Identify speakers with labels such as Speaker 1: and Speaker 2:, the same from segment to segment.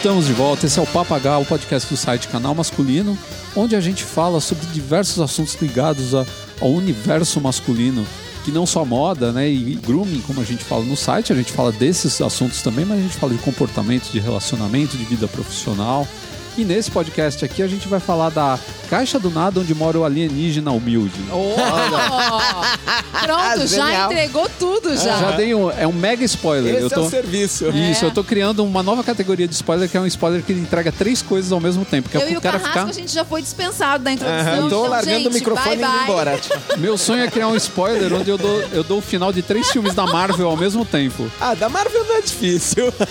Speaker 1: Estamos de volta. Esse é o Papagaio, o podcast do site Canal Masculino, onde a gente fala sobre diversos assuntos ligados a- ao universo masculino, que não só moda, né, e grooming, como a gente fala no site, a gente fala desses assuntos também, mas a gente fala de comportamento, de relacionamento, de vida profissional. E nesse podcast aqui a gente vai falar da caixa do nada onde mora o alienígena humilde.
Speaker 2: Oh! Pronto, já
Speaker 3: Genial.
Speaker 2: entregou tudo já.
Speaker 1: Já dei um, é um mega spoiler.
Speaker 3: Esse
Speaker 1: eu tô,
Speaker 3: é o serviço.
Speaker 1: Isso,
Speaker 2: É.
Speaker 1: eu tô criando uma nova categoria de spoiler que é um spoiler que entrega três coisas ao mesmo tempo. Que é
Speaker 2: Eu e
Speaker 1: pro
Speaker 2: o
Speaker 1: cara
Speaker 2: Carrasco,
Speaker 1: ficar.
Speaker 2: a gente já foi dispensado da introdução.
Speaker 3: Aham, tô
Speaker 2: então,
Speaker 3: largando
Speaker 2: gente,
Speaker 3: o microfone
Speaker 2: bye,
Speaker 3: e indo
Speaker 2: bye.
Speaker 3: embora.
Speaker 1: Meu sonho é criar um spoiler onde eu dou, eu dou o final de três filmes da Marvel ao mesmo tempo.
Speaker 3: Ah, da Marvel não é difícil.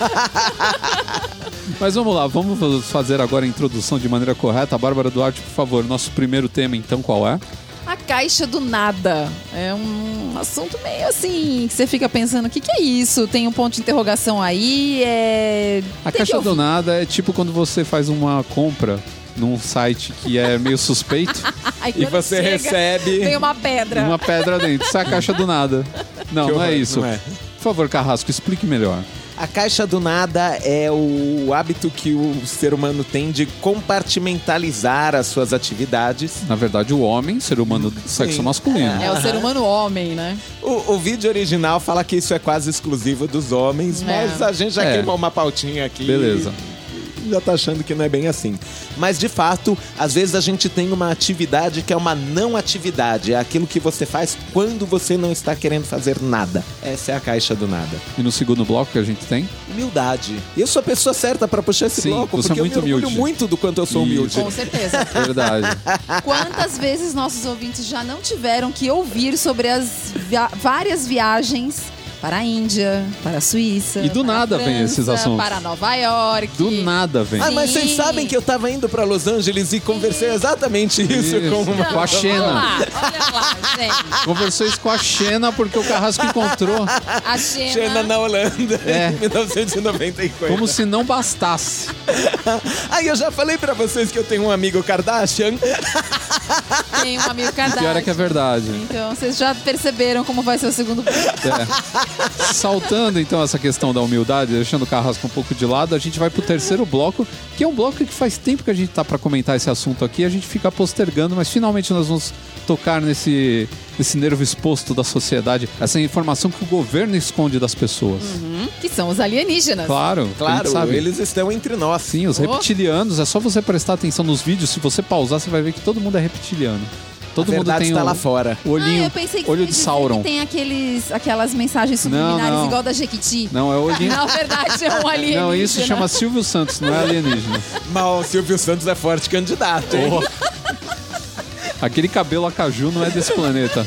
Speaker 1: Mas vamos lá, vamos fazer agora a introdução de maneira correta. Bárbara Duarte, por favor, nosso primeiro tema então qual é?
Speaker 2: A caixa do nada. É um assunto meio assim, que você fica pensando, o que, que é isso? Tem um ponto de interrogação aí, é...
Speaker 1: A
Speaker 2: Tem
Speaker 1: caixa do nada é tipo quando você faz uma compra num site que é meio suspeito
Speaker 3: E você
Speaker 2: chega,
Speaker 3: recebe.
Speaker 2: Tem uma pedra.
Speaker 1: uma pedra dentro. Isso é a caixa do nada. Não,
Speaker 3: Que
Speaker 1: não é
Speaker 3: horror,
Speaker 1: isso.
Speaker 3: não é.
Speaker 1: Por favor, Carrasco, explique melhor.
Speaker 3: A caixa do nada é o hábito que o ser humano tem de compartimentalizar as suas atividades.
Speaker 1: Na verdade, o homem, ser humano do sexo
Speaker 3: Sim.
Speaker 1: masculino.
Speaker 2: É o ser humano homem, né?
Speaker 3: O, o vídeo original fala que isso é quase exclusivo dos homens,
Speaker 2: É.
Speaker 3: mas a gente já
Speaker 1: É.
Speaker 3: queimou uma pautinha aqui.
Speaker 1: Beleza.
Speaker 3: Já tá achando que não é bem assim. Mas de fato, às vezes a gente tem uma atividade que é uma não atividade. É aquilo que você faz quando você não está querendo fazer nada. Essa é a caixa do nada.
Speaker 1: E no segundo bloco que a gente tem?
Speaker 3: Humildade. Eu sou a pessoa certa pra puxar esse
Speaker 1: Sim,
Speaker 3: bloco,
Speaker 1: você é
Speaker 3: porque
Speaker 1: muito
Speaker 3: eu me orgulho
Speaker 1: humilde.
Speaker 3: muito do quanto eu sou
Speaker 1: Isso.
Speaker 3: humilde.
Speaker 2: Com certeza.
Speaker 1: Verdade.
Speaker 2: Quantas vezes nossos ouvintes já não tiveram que ouvir sobre as via- várias viagens para a Índia, para a Suíça.
Speaker 1: E do
Speaker 2: para
Speaker 1: nada vem esses
Speaker 2: França,
Speaker 1: assuntos.
Speaker 2: Para Nova York.
Speaker 1: Do nada, vem.
Speaker 3: Ah, mas
Speaker 2: Sim.
Speaker 3: vocês sabem que eu tava indo pra Los Angeles e conversei exatamente isso,
Speaker 1: Isso.
Speaker 3: com uma...
Speaker 1: Com a Xena.
Speaker 2: Olha lá, olha lá, gente.
Speaker 1: Conversou isso com a Xena porque o Carrasco encontrou
Speaker 2: A Xena,
Speaker 3: Xena na Holanda,
Speaker 1: É.
Speaker 3: em 1994.
Speaker 1: como se não bastasse.
Speaker 3: Aí eu já falei pra vocês que eu tenho um amigo Kardashian.
Speaker 2: tem um amigo Kardashian.
Speaker 1: Pior é que é verdade.
Speaker 2: Então, vocês já perceberam como vai ser o segundo bloco.
Speaker 1: É. Saltando então essa questão da humildade, deixando o Carrasco um pouco de lado, a gente vai pro terceiro bloco, que é um bloco que faz tempo que a gente tá pra comentar esse assunto aqui, a gente fica postergando, mas finalmente nós vamos tocar nesse, nesse nervo exposto da sociedade, essa informação que o governo esconde das pessoas.
Speaker 2: Que são os alienígenas.
Speaker 1: Claro,
Speaker 3: Claro,
Speaker 1: sabe.
Speaker 3: eles estão entre nós.
Speaker 1: Sim, os
Speaker 2: Oh.
Speaker 1: reptilianos, é só você prestar atenção nos vídeos, se você pausar, você vai ver que todo mundo é reptiliano. Todo
Speaker 3: a
Speaker 1: mundo tem
Speaker 3: está
Speaker 1: o,
Speaker 3: lá fora.
Speaker 1: o olhinho,
Speaker 2: ah, eu pensei que
Speaker 1: olho de Sauron.
Speaker 2: tem aqueles, aquelas mensagens subliminares
Speaker 1: não.
Speaker 2: igual da Jequiti.
Speaker 1: Não, é o olhinho.
Speaker 2: Na verdade, é um alienígena.
Speaker 1: Não, isso chama Silvio Santos, não é alienígena.
Speaker 3: Mas o Silvio Santos é forte candidato, hein?
Speaker 1: Aquele cabelo acaju não é desse planeta.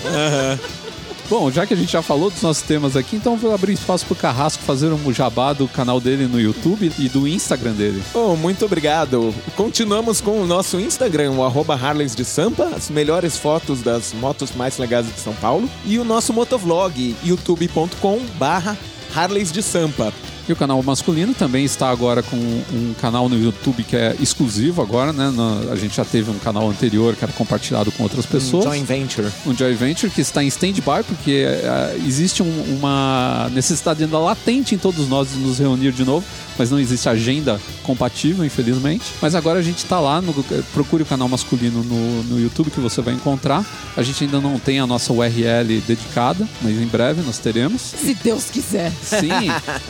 Speaker 1: Bom, já que a gente já falou dos nossos temas aqui, então vou abrir espaço pro Carrasco fazer um jabá do canal dele no YouTube e do Instagram dele.
Speaker 3: Bom, muito obrigado. Continuamos com o nosso Instagram, o arroba Harleys de Sampa, as melhores fotos das motos mais legais de São Paulo. E o nosso motovlog, youtube.com barra Harleys de Sampa.
Speaker 1: E o canal masculino também está agora com um canal no YouTube que é exclusivo agora, né? A gente já teve um canal anterior que era compartilhado com outras pessoas.
Speaker 3: Joint Venture.
Speaker 1: um Joy Venture que está em stand-by porque eh, existe um- uma necessidade ainda latente em todos nós de nos reunir de novo, mas não existe agenda compatível, infelizmente. Mas agora a gente está lá, no, procure o canal masculino no, no YouTube que você vai encontrar. A gente ainda não tem a nossa URL dedicada, mas em breve nós teremos.
Speaker 2: Se Deus quiser.
Speaker 1: Sim,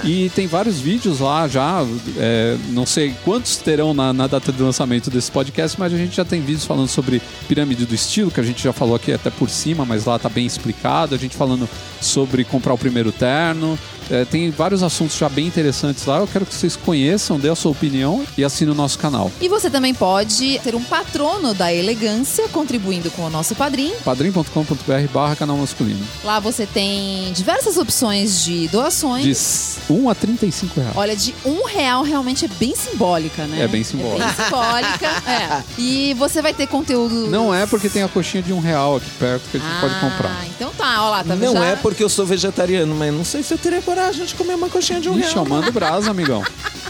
Speaker 1: e tem vários vídeos lá já. é, não sei quantos terão na, na data de lançamento desse podcast, mas a gente já tem vídeos falando sobre pirâmide do estilo, que a gente já falou aqui até por cima, mas lá tá bem explicado. A gente falando sobre comprar o primeiro terno. É, tem vários assuntos já bem interessantes lá. Eu quero que vocês conheçam, dê a sua opinião e assinem o nosso canal.
Speaker 2: E você também pode ter um patrono da elegância contribuindo com o nosso padrinho.
Speaker 1: padrim.com.br barra canal masculino.
Speaker 2: Lá você tem diversas opções de doações.
Speaker 1: De 1 a 35 reais.
Speaker 2: Olha, de um real realmente é bem simbólica, né?
Speaker 1: É bem simbólica.
Speaker 2: É bem simbólica, é. E você vai ter conteúdo...
Speaker 1: Não é porque tem a coxinha de um real aqui perto que a gente pode comprar.
Speaker 2: Ah, então tá, ó lá, tá
Speaker 3: Não
Speaker 2: já...
Speaker 3: é porque eu sou vegetariano, mas não sei se eu teria coragem de comer uma coxinha de um
Speaker 1: Ixi, eu
Speaker 3: real.
Speaker 1: mando brasa, amigão.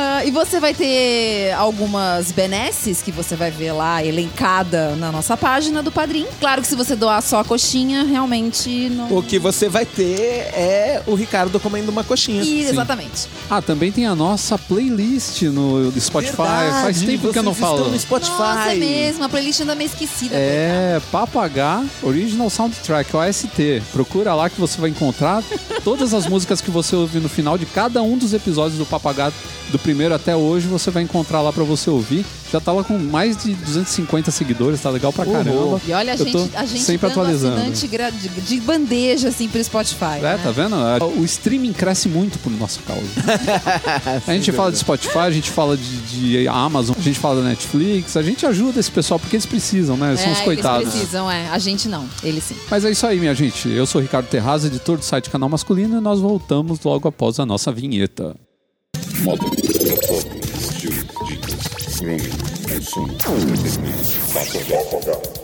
Speaker 2: Ah, e você vai ter algumas benesses que você vai ver lá elencada na nossa página do Padrim. Claro que se você doar só a coxinha, realmente não.
Speaker 3: O que você vai ter é o Ricardo comendo uma coxinha.
Speaker 2: E, exatamente.
Speaker 1: Ah, também tem a nossa playlist no Spotify. Faz tempo que eu não falo.
Speaker 3: estão no Spotify.
Speaker 2: Nossa, é mesmo. A playlist ainda meio esquecida.
Speaker 1: É, Papagá Original Soundtrack, OST. Procura lá que você vai encontrar todas as músicas que você ouve no final de cada um dos episódios do Papagá, do primeiro até hoje, você vai encontrar lá pra você ouvir. Já tá lá com mais de 250 seguidores, tá legal pra caramba.
Speaker 2: E olha, a gente, a gente
Speaker 1: sempre atualizando.
Speaker 2: de, de bandeja, assim, pro Spotify.
Speaker 1: É,
Speaker 2: né?
Speaker 1: tá vendo? O streaming cresce muito por nossa causa. A gente fala de Spotify, a gente fala de, de Amazon, a gente fala da Netflix, a gente ajuda esse pessoal porque eles precisam, né? São
Speaker 2: é,
Speaker 1: os coitados.
Speaker 2: Eles precisam, é. A gente não. Eles sim.
Speaker 1: Mas é isso aí, minha gente. Eu sou o Ricardo Terraz, editor do site Canal Masculino, e nós voltamos logo após a nossa vinheta.
Speaker 4: Moda, propósito, estilo, dicas, grooming, consumo, entretenimento, papo,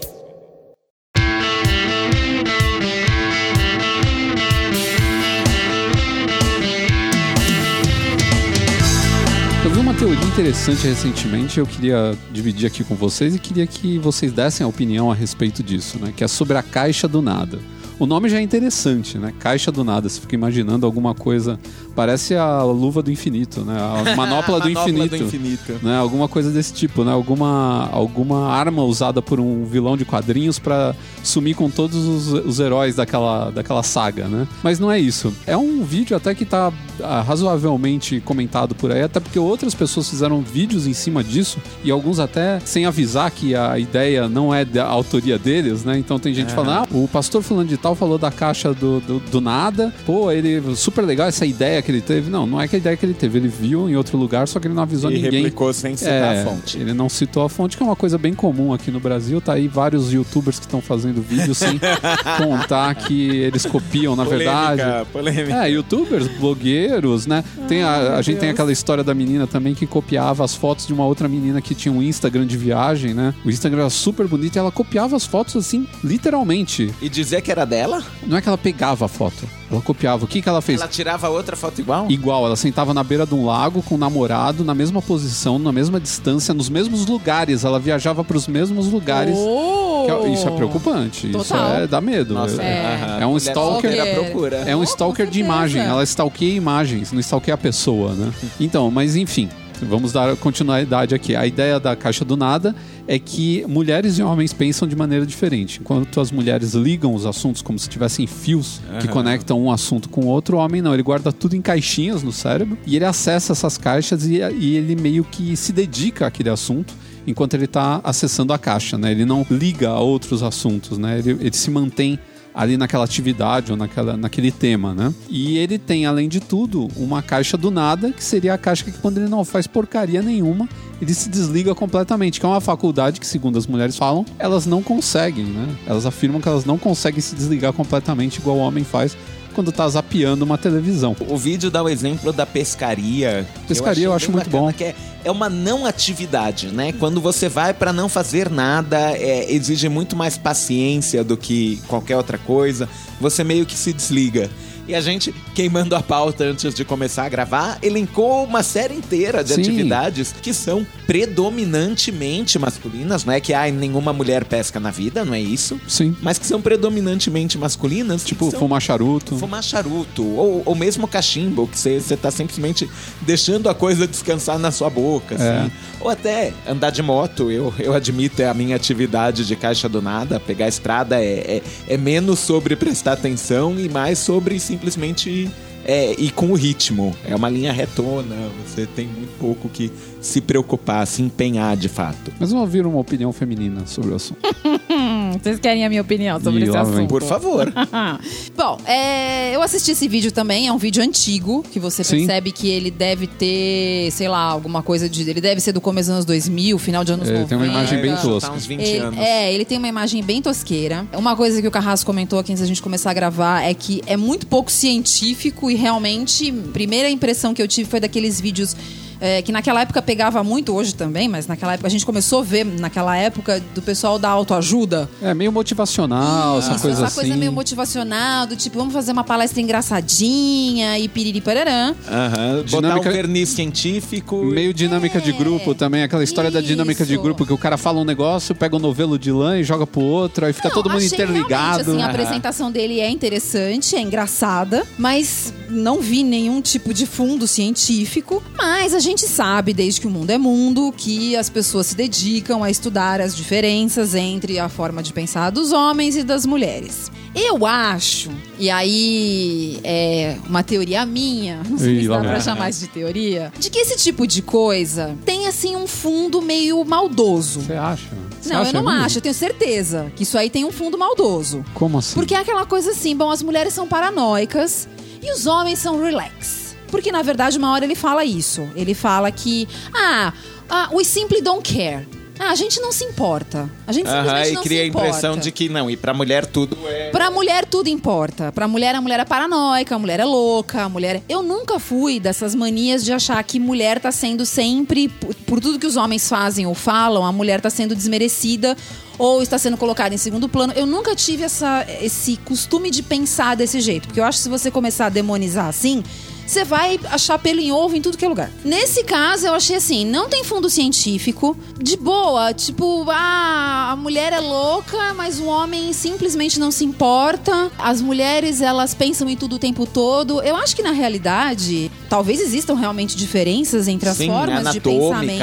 Speaker 1: teoria interessante recentemente, eu queria dividir aqui com vocês e queria que vocês dessem a opinião a respeito disso, né? Que é sobre a caixa do nada. O nome já é interessante, né? Caixa do nada. Você fica imaginando alguma coisa. Parece a luva do infinito, né? A manopla do
Speaker 3: Manopla
Speaker 1: infinito.
Speaker 3: do infinito.
Speaker 1: Né? Alguma coisa desse tipo, né? Alguma, alguma arma usada por um vilão de quadrinhos pra sumir com todos os, os heróis daquela, daquela saga, né? Mas não é isso. É um vídeo até que tá ah, razoavelmente comentado por aí, até porque outras pessoas fizeram vídeos em cima disso e alguns até sem avisar que a ideia não é da autoria deles, né? Então tem gente falando, ah, o pastor fulano de tal falou da caixa do, do, do nada, pô, ele super legal essa ideia que ele teve. Não, não é que a ideia que ele teve, ele viu em outro lugar, só que ele não avisou
Speaker 3: E
Speaker 1: ninguém.
Speaker 3: replicou sem citar
Speaker 1: É,
Speaker 3: a fonte.
Speaker 1: Ele não citou a fonte, que é uma coisa bem comum aqui no Brasil. Tá aí vários youtubers que estão fazendo vídeos sem contar que eles copiam, na verdade.
Speaker 3: Polêmica, polêmica.
Speaker 1: É, youtubers, blogueiros, né? Tem a, a gente tem aquela história da menina também que copiava as fotos de uma outra menina que tinha um Instagram de viagem, né? O Instagram era super bonito e ela copiava as fotos assim, literalmente.
Speaker 3: E dizer que era dela?
Speaker 1: Não é que ela pegava a foto, ela copiava. O que, que ela fez?
Speaker 3: Ela tirava outra foto igual?
Speaker 1: Igual, ela sentava na beira de um lago com o namorado, na mesma posição, na mesma distância, nos mesmos lugares. Ela viajava para os mesmos lugares.
Speaker 2: Oh!
Speaker 1: Que é- isso é preocupante. Isso
Speaker 2: Total.
Speaker 1: é, dá medo.
Speaker 3: Nossa,
Speaker 1: é, é um stalker. É um
Speaker 2: Oh,
Speaker 1: stalker de imagem. Ela stalkeia imagens, não stalkeia a pessoa, né? Então, mas enfim. Vamos dar continuidade aqui. A ideia da caixa do nada é que mulheres e homens pensam de maneira diferente. Enquanto as mulheres ligam os assuntos como se tivessem fios que
Speaker 3: Aham.
Speaker 1: conectam um assunto com o outro, o homem não. Ele guarda tudo em caixinhas no cérebro e ele acessa essas caixas e, e ele meio que se dedica àquele assunto enquanto ele está acessando a caixa, né? Ele não liga a outros assuntos, né? Ele, ele se mantém ali naquela atividade ou naquela, naquele tema, né? E ele tem, além de tudo, uma caixa do nada, que seria a caixa que quando ele não faz porcaria nenhuma, ele se desliga completamente, que é uma faculdade que, segundo as mulheres falam, elas não conseguem, né? Elas afirmam que elas não conseguem se desligar completamente igual o homem faz quando tá zapeando uma televisão.
Speaker 3: O vídeo dá o exemplo da pescaria.
Speaker 1: Pescaria eu
Speaker 3: achei
Speaker 1: acho muito bom.
Speaker 3: Que é, é uma não atividade, né? Quando você vai para não fazer nada, é, exige muito mais paciência do que qualquer outra coisa. Você meio que se desliga. E a gente, queimando a pauta antes de começar a gravar, elencou uma série inteira de
Speaker 1: Sim.
Speaker 3: atividades que são predominantemente masculinas. Não é que ah, nenhuma mulher pesca na vida, não é isso.
Speaker 1: Sim.
Speaker 3: Mas que são predominantemente masculinas.
Speaker 1: Tipo,
Speaker 3: são
Speaker 1: fumar charuto.
Speaker 3: Fumar charuto, ou, ou mesmo cachimbo, que você tá simplesmente deixando a coisa descansar na sua boca,
Speaker 1: É.
Speaker 3: assim. Ou até andar de moto, eu, eu admito, é a minha atividade de caixa do nada. Pegar a estrada é, é, é menos sobre prestar atenção e mais sobre simplesmente é, ir com o ritmo. É uma linha retona, você tem muito pouco que se preocupar, se empenhar de fato.
Speaker 1: Mas vamos ouvir uma opinião feminina sobre o assunto.
Speaker 2: Vocês querem a minha opinião sobre
Speaker 1: Ih,
Speaker 2: esse assunto?
Speaker 3: Por favor.
Speaker 2: Bom, é, eu assisti esse vídeo também, é um vídeo antigo, que você
Speaker 1: Sim.
Speaker 2: percebe que ele deve ter, sei lá, alguma coisa de. Ele deve ser do começo dos anos 2000, final de anos
Speaker 1: Ele
Speaker 2: 90.
Speaker 1: tem uma imagem bem tosca.
Speaker 3: chutar uns 20
Speaker 2: Ele-
Speaker 3: anos.
Speaker 2: é, ele tem uma imagem bem tosqueira. Uma coisa que o Carrasco comentou aqui antes da gente começar a gravar é que é muito pouco científico e realmente, primeira impressão que eu tive foi daqueles vídeos é, que naquela época pegava muito, hoje também, mas naquela época a gente começou a ver, naquela época, do pessoal da autoajuda.
Speaker 1: É meio motivacional, essa
Speaker 2: Isso,
Speaker 1: coisa
Speaker 2: essa
Speaker 1: assim.
Speaker 2: coisa meio motivacional, do tipo, vamos fazer uma palestra engraçadinha e piriri pararã.
Speaker 3: Aham. Botar
Speaker 1: Dinâmica-
Speaker 3: um verniz científico.
Speaker 1: Meio dinâmica de grupo também, aquela história da dinâmica de
Speaker 2: Isso.
Speaker 1: grupo, que o cara fala um negócio, pega um novelo de lã e joga pro outro, aí fica
Speaker 2: Não,
Speaker 1: todo mundo
Speaker 2: achei
Speaker 1: interligado.
Speaker 2: assim, a apresentação dele é interessante, é engraçada, mas não vi nenhum tipo de fundo científico. Mas a gente sabe, desde que o mundo é mundo, que as pessoas se dedicam a estudar as diferenças entre a forma de pensar dos homens e das mulheres. Eu acho, e aí é uma teoria minha, não sei
Speaker 1: Ih,
Speaker 2: se dá pra chamar isso de teoria, de que esse tipo de coisa tem assim um fundo meio maldoso.
Speaker 1: Você acha? Você
Speaker 2: Não,
Speaker 1: acha
Speaker 2: eu não
Speaker 1: mesmo?
Speaker 2: acho, eu tenho certeza que isso aí tem um fundo maldoso.
Speaker 1: Como assim?
Speaker 2: Porque é aquela coisa assim, bom, as mulheres são paranoicas e os homens são relax. Porque, na verdade, uma hora ele fala isso. Ele fala que, ah, ah we simply don't care. Ah, a gente não se importa. A gente simplesmente
Speaker 3: e
Speaker 2: não
Speaker 3: cria
Speaker 2: se
Speaker 3: a
Speaker 2: importa.
Speaker 3: impressão de que não, e pra mulher tudo é.
Speaker 2: Pra mulher tudo importa. Pra mulher, a mulher é paranoica, a mulher é louca, a mulher. Eu nunca fui dessas manias de achar que mulher tá sendo sempre, por, por tudo que os homens fazem ou falam, a mulher tá sendo desmerecida ou está sendo colocada em segundo plano. Eu nunca tive essa, esse costume de pensar desse jeito. Porque eu acho que se você começar a demonizar assim. Você vai achar pelo em ovo em tudo que é lugar. Nesse caso, eu achei assim: não tem fundo científico. De boa, tipo, ah, a mulher é louca, mas o homem simplesmente não se importa. As mulheres, elas pensam em tudo o tempo todo. Eu acho que na realidade, talvez existam realmente diferenças entre as
Speaker 3: Sim,
Speaker 2: formas de pensamento.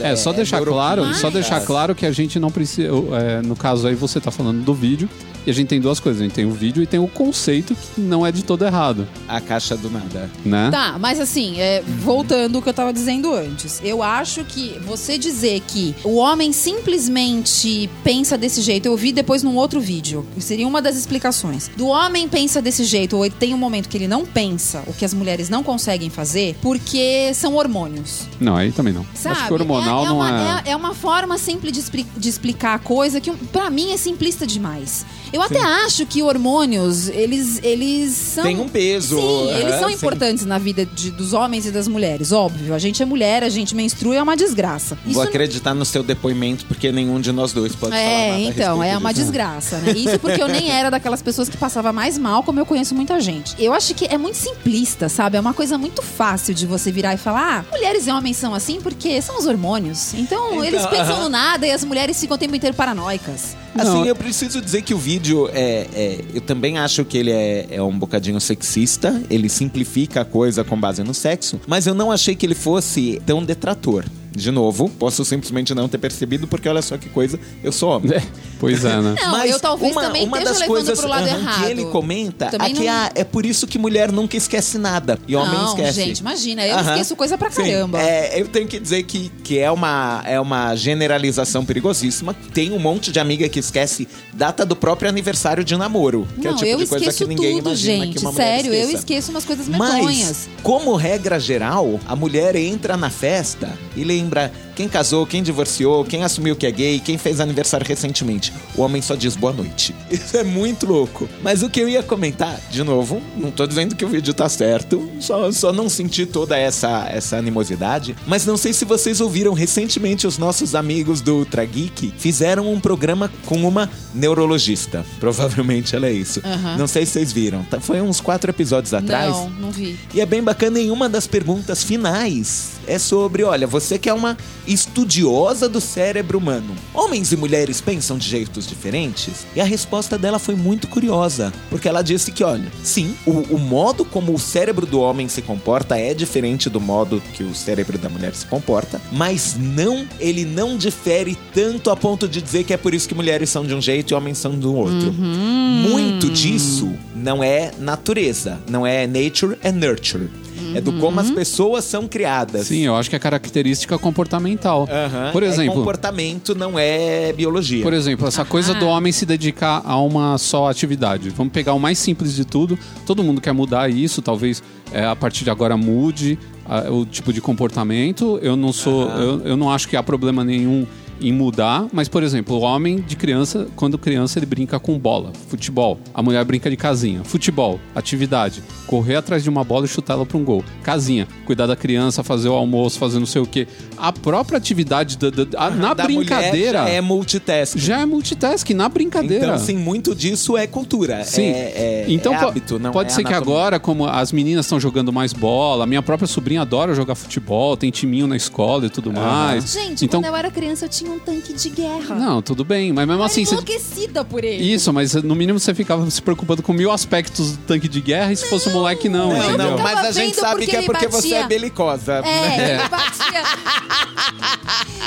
Speaker 1: É, só deixar claro, só deixar claro que a gente não precisa. é, no caso aí você tá falando do vídeo. E a gente tem duas coisas, a gente tem o vídeo e tem o conceito que não é de todo errado,
Speaker 3: A caixa do nada.
Speaker 1: né?
Speaker 2: Tá, mas assim, é, voltando ao que eu tava dizendo antes, eu acho que você dizer que o homem simplesmente pensa desse jeito, eu vi depois num outro vídeo, seria uma das explicações. Do homem pensa desse jeito, ou ele tem um momento que ele não pensa, o que as mulheres não conseguem fazer, porque são hormônios.
Speaker 1: Não, aí também não.
Speaker 2: Sabe?
Speaker 1: Acho que hormonal
Speaker 2: é, é
Speaker 1: não
Speaker 2: uma,
Speaker 1: é.
Speaker 2: é. é uma forma simples de, expli- de explicar a coisa que, pra mim, é simplista demais. Eu até acho que hormônios, eles, eles são.
Speaker 3: Tem um peso.
Speaker 2: Sim, eles são importantes na vida de- dos homens e das mulheres, óbvio. A gente é mulher, a gente menstrua, é uma desgraça.
Speaker 3: Vou
Speaker 2: Isso
Speaker 3: acreditar no seu depoimento, porque nenhum de nós dois pode falar
Speaker 2: é,
Speaker 3: a
Speaker 2: então,
Speaker 3: respeito
Speaker 2: é uma
Speaker 3: disso.
Speaker 2: desgraça, né? Isso porque eu nem era daquelas pessoas que passava mais mal, como eu conheço muita gente. Eu acho que é muito simplista, sabe? É uma coisa muito fácil de você virar e falar: ah, mulheres e homens são assim porque são os hormônios. Então,
Speaker 3: Então,
Speaker 2: eles pensam
Speaker 3: aham.
Speaker 2: no nada e as mulheres ficam o tempo inteiro paranoicas.
Speaker 3: Assim, eu preciso dizer que o vídeo é, é- Eu também acho que ele é, é um bocadinho sexista. Ele simplifica a coisa com base no sexo. Mas eu não achei que ele fosse tão detrator. De novo, posso simplesmente não ter percebido, porque olha só que coisa, eu sou homem.
Speaker 1: É, pois é, né?
Speaker 2: Não, eu talvez
Speaker 3: uma,
Speaker 2: também
Speaker 3: uma
Speaker 2: esteja
Speaker 3: das
Speaker 2: levando
Speaker 3: coisas
Speaker 2: pro lado
Speaker 3: aham,
Speaker 2: errado.
Speaker 3: que ele comenta
Speaker 2: Também
Speaker 3: é que
Speaker 2: não-
Speaker 3: ah, é por isso que mulher nunca esquece nada e homem
Speaker 2: não,
Speaker 3: esquece.
Speaker 2: gente, imagina, eu
Speaker 3: Aham.
Speaker 2: esqueço coisa pra
Speaker 3: Sim,
Speaker 2: caramba.
Speaker 3: é, eu tenho que dizer que, que é, uma, é uma generalização perigosíssima. Tem um monte de amiga que esquece data do próprio aniversário de namoro. Que é o
Speaker 2: não,
Speaker 3: tipo
Speaker 2: eu
Speaker 3: de coisa que ninguém
Speaker 2: tudo,
Speaker 3: imagina
Speaker 2: gente.
Speaker 3: que uma mulher
Speaker 2: Sério, eu esqueço umas coisas medonhas.
Speaker 3: Mas, como regra geral, a mulher entra na festa e lembra quem casou, quem divorciou, quem assumiu que é gay, quem fez aniversário recentemente. O homem só diz boa noite. Isso é muito louco. Mas o que eu ia comentar, de novo, não tô dizendo que o vídeo tá certo, só, só não senti toda essa, essa animosidade. Mas não sei se vocês ouviram recentemente os nossos amigos do Ultra Geek fizeram um programa com uma neurologista. Provavelmente ela é isso.
Speaker 2: Aham.
Speaker 3: Não sei se vocês viram. Tá- Foi uns quatro episódios atrás.
Speaker 2: Não, não vi.
Speaker 3: E é bem bacana, em uma das perguntas finais é sobre: olha, você que é uma estudiosa do cérebro humano, homens e mulheres pensam de jeitos diferentes? E a resposta dela foi muito curiosa, porque ela disse que, olha, sim, o, o modo como o cérebro do homem se comporta é diferente do modo que o cérebro da mulher se comporta, mas não, ele não difere tanto a ponto de dizer que é por isso que mulheres são de um jeito e homens são do outro. Muito disso não é natureza, não é nature, é nurture. É do como as pessoas são criadas.
Speaker 1: Sim, eu acho que é característica comportamental.
Speaker 3: Aham.
Speaker 1: Por
Speaker 3: É
Speaker 1: exemplo,
Speaker 3: comportamento não é biologia.
Speaker 1: Por exemplo, essa coisa do homem se dedicar a uma só atividade. Vamos pegar o mais simples de tudo. Todo mundo quer mudar isso, talvez é, a partir de agora mude ah, o tipo de comportamento. Eu não sou, eu, eu não acho que há problema nenhum em mudar, mas, por exemplo, o homem de criança, quando criança, ele brinca com bola, futebol. A mulher brinca de casinha. Futebol, atividade. Correr atrás de uma bola e chutar ela para um gol. Casinha, cuidar da criança, fazer o almoço, fazer não sei o quê. A própria atividade da, da- a- na
Speaker 3: Da
Speaker 1: brincadeira
Speaker 3: é multitasking.
Speaker 1: já é multitasking, na brincadeira.
Speaker 3: Então, sim, muito disso é cultura.
Speaker 1: Sim.
Speaker 3: É, é-
Speaker 1: então
Speaker 3: é hábito, não
Speaker 1: pode
Speaker 3: é
Speaker 1: ser que
Speaker 3: anatomia.
Speaker 1: agora, como as meninas estão jogando mais bola, a minha própria sobrinha adora jogar futebol, tem timinho na escola e tudo mais.
Speaker 2: Gente,
Speaker 1: então,
Speaker 2: quando eu era criança, eu tinha um tanque de guerra.
Speaker 1: não, tudo bem, mas mesmo
Speaker 2: eu
Speaker 1: assim,
Speaker 2: enlouquecida por ele.
Speaker 1: isso, mas no mínimo você ficava se preocupando com mil aspectos do tanque de guerra e se fosse um moleque não,
Speaker 3: Não,
Speaker 1: entendeu?
Speaker 3: não, mas a gente
Speaker 2: vendo
Speaker 3: sabe
Speaker 2: porque
Speaker 3: que é
Speaker 2: ele
Speaker 3: porque você
Speaker 2: batia.
Speaker 3: é belicosa.
Speaker 2: É, ele batia.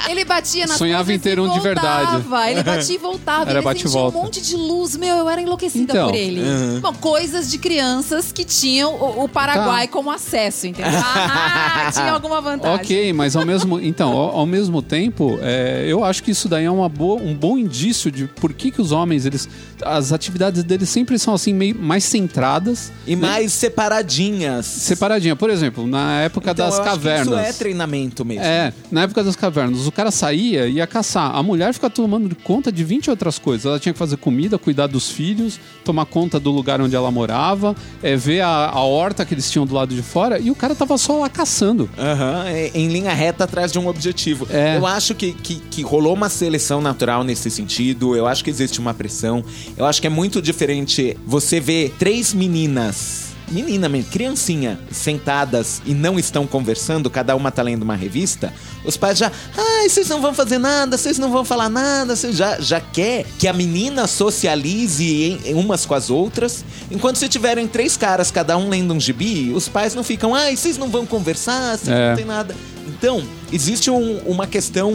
Speaker 2: ele batia nas
Speaker 1: Sonhava em ter um de verdade.
Speaker 2: voltava. Ele batia e voltava.
Speaker 1: Era
Speaker 2: ele
Speaker 1: bate e
Speaker 2: sentia
Speaker 1: volta.
Speaker 2: um monte de luz. Meu, eu era enlouquecida
Speaker 1: Então.
Speaker 2: por ele. Bom, coisas de crianças que tinham o, o Paraguai
Speaker 1: Tá.
Speaker 2: como acesso, entendeu? Ah, tinha alguma vantagem.
Speaker 1: Ok, mas ao mesmo então, ao, ao mesmo tempo, é, eu acho que isso daí é uma boa, um bom indício de por que, que os homens eles as atividades deles sempre são assim meio mais centradas
Speaker 3: E mais separadinhas.
Speaker 1: separadinha. Por exemplo, na época
Speaker 3: Então,
Speaker 1: das
Speaker 3: eu
Speaker 1: cavernas.
Speaker 3: Isso é treinamento mesmo.
Speaker 1: É, na época das cavernas, o cara saía e ia caçar. A mulher ficava tomando conta de 20 outras coisas. Ela tinha que fazer comida, cuidar dos filhos, tomar conta do lugar onde ela morava, é, ver a, a horta que eles tinham do lado de fora, e o cara tava só lá caçando.
Speaker 3: Aham, é, em linha reta atrás de um objetivo.
Speaker 1: É.
Speaker 3: Eu acho que, que, que rolou uma seleção natural nesse sentido. Eu acho que existe uma pressão. Eu acho que é muito diferente você ver três meninas. Menina mesmo, criancinha, sentadas e não estão conversando, cada uma tá lendo uma revista, os pais já, ai, vocês não vão fazer nada, vocês não vão falar nada, vocês já, já quer que a menina socialize em- em umas com as outras, enquanto se tiverem três caras, cada um lendo um gibi, os pais não ficam, ai, vocês não vão conversar, vocês
Speaker 1: É.
Speaker 3: não tem nada. Então, existe um- uma questão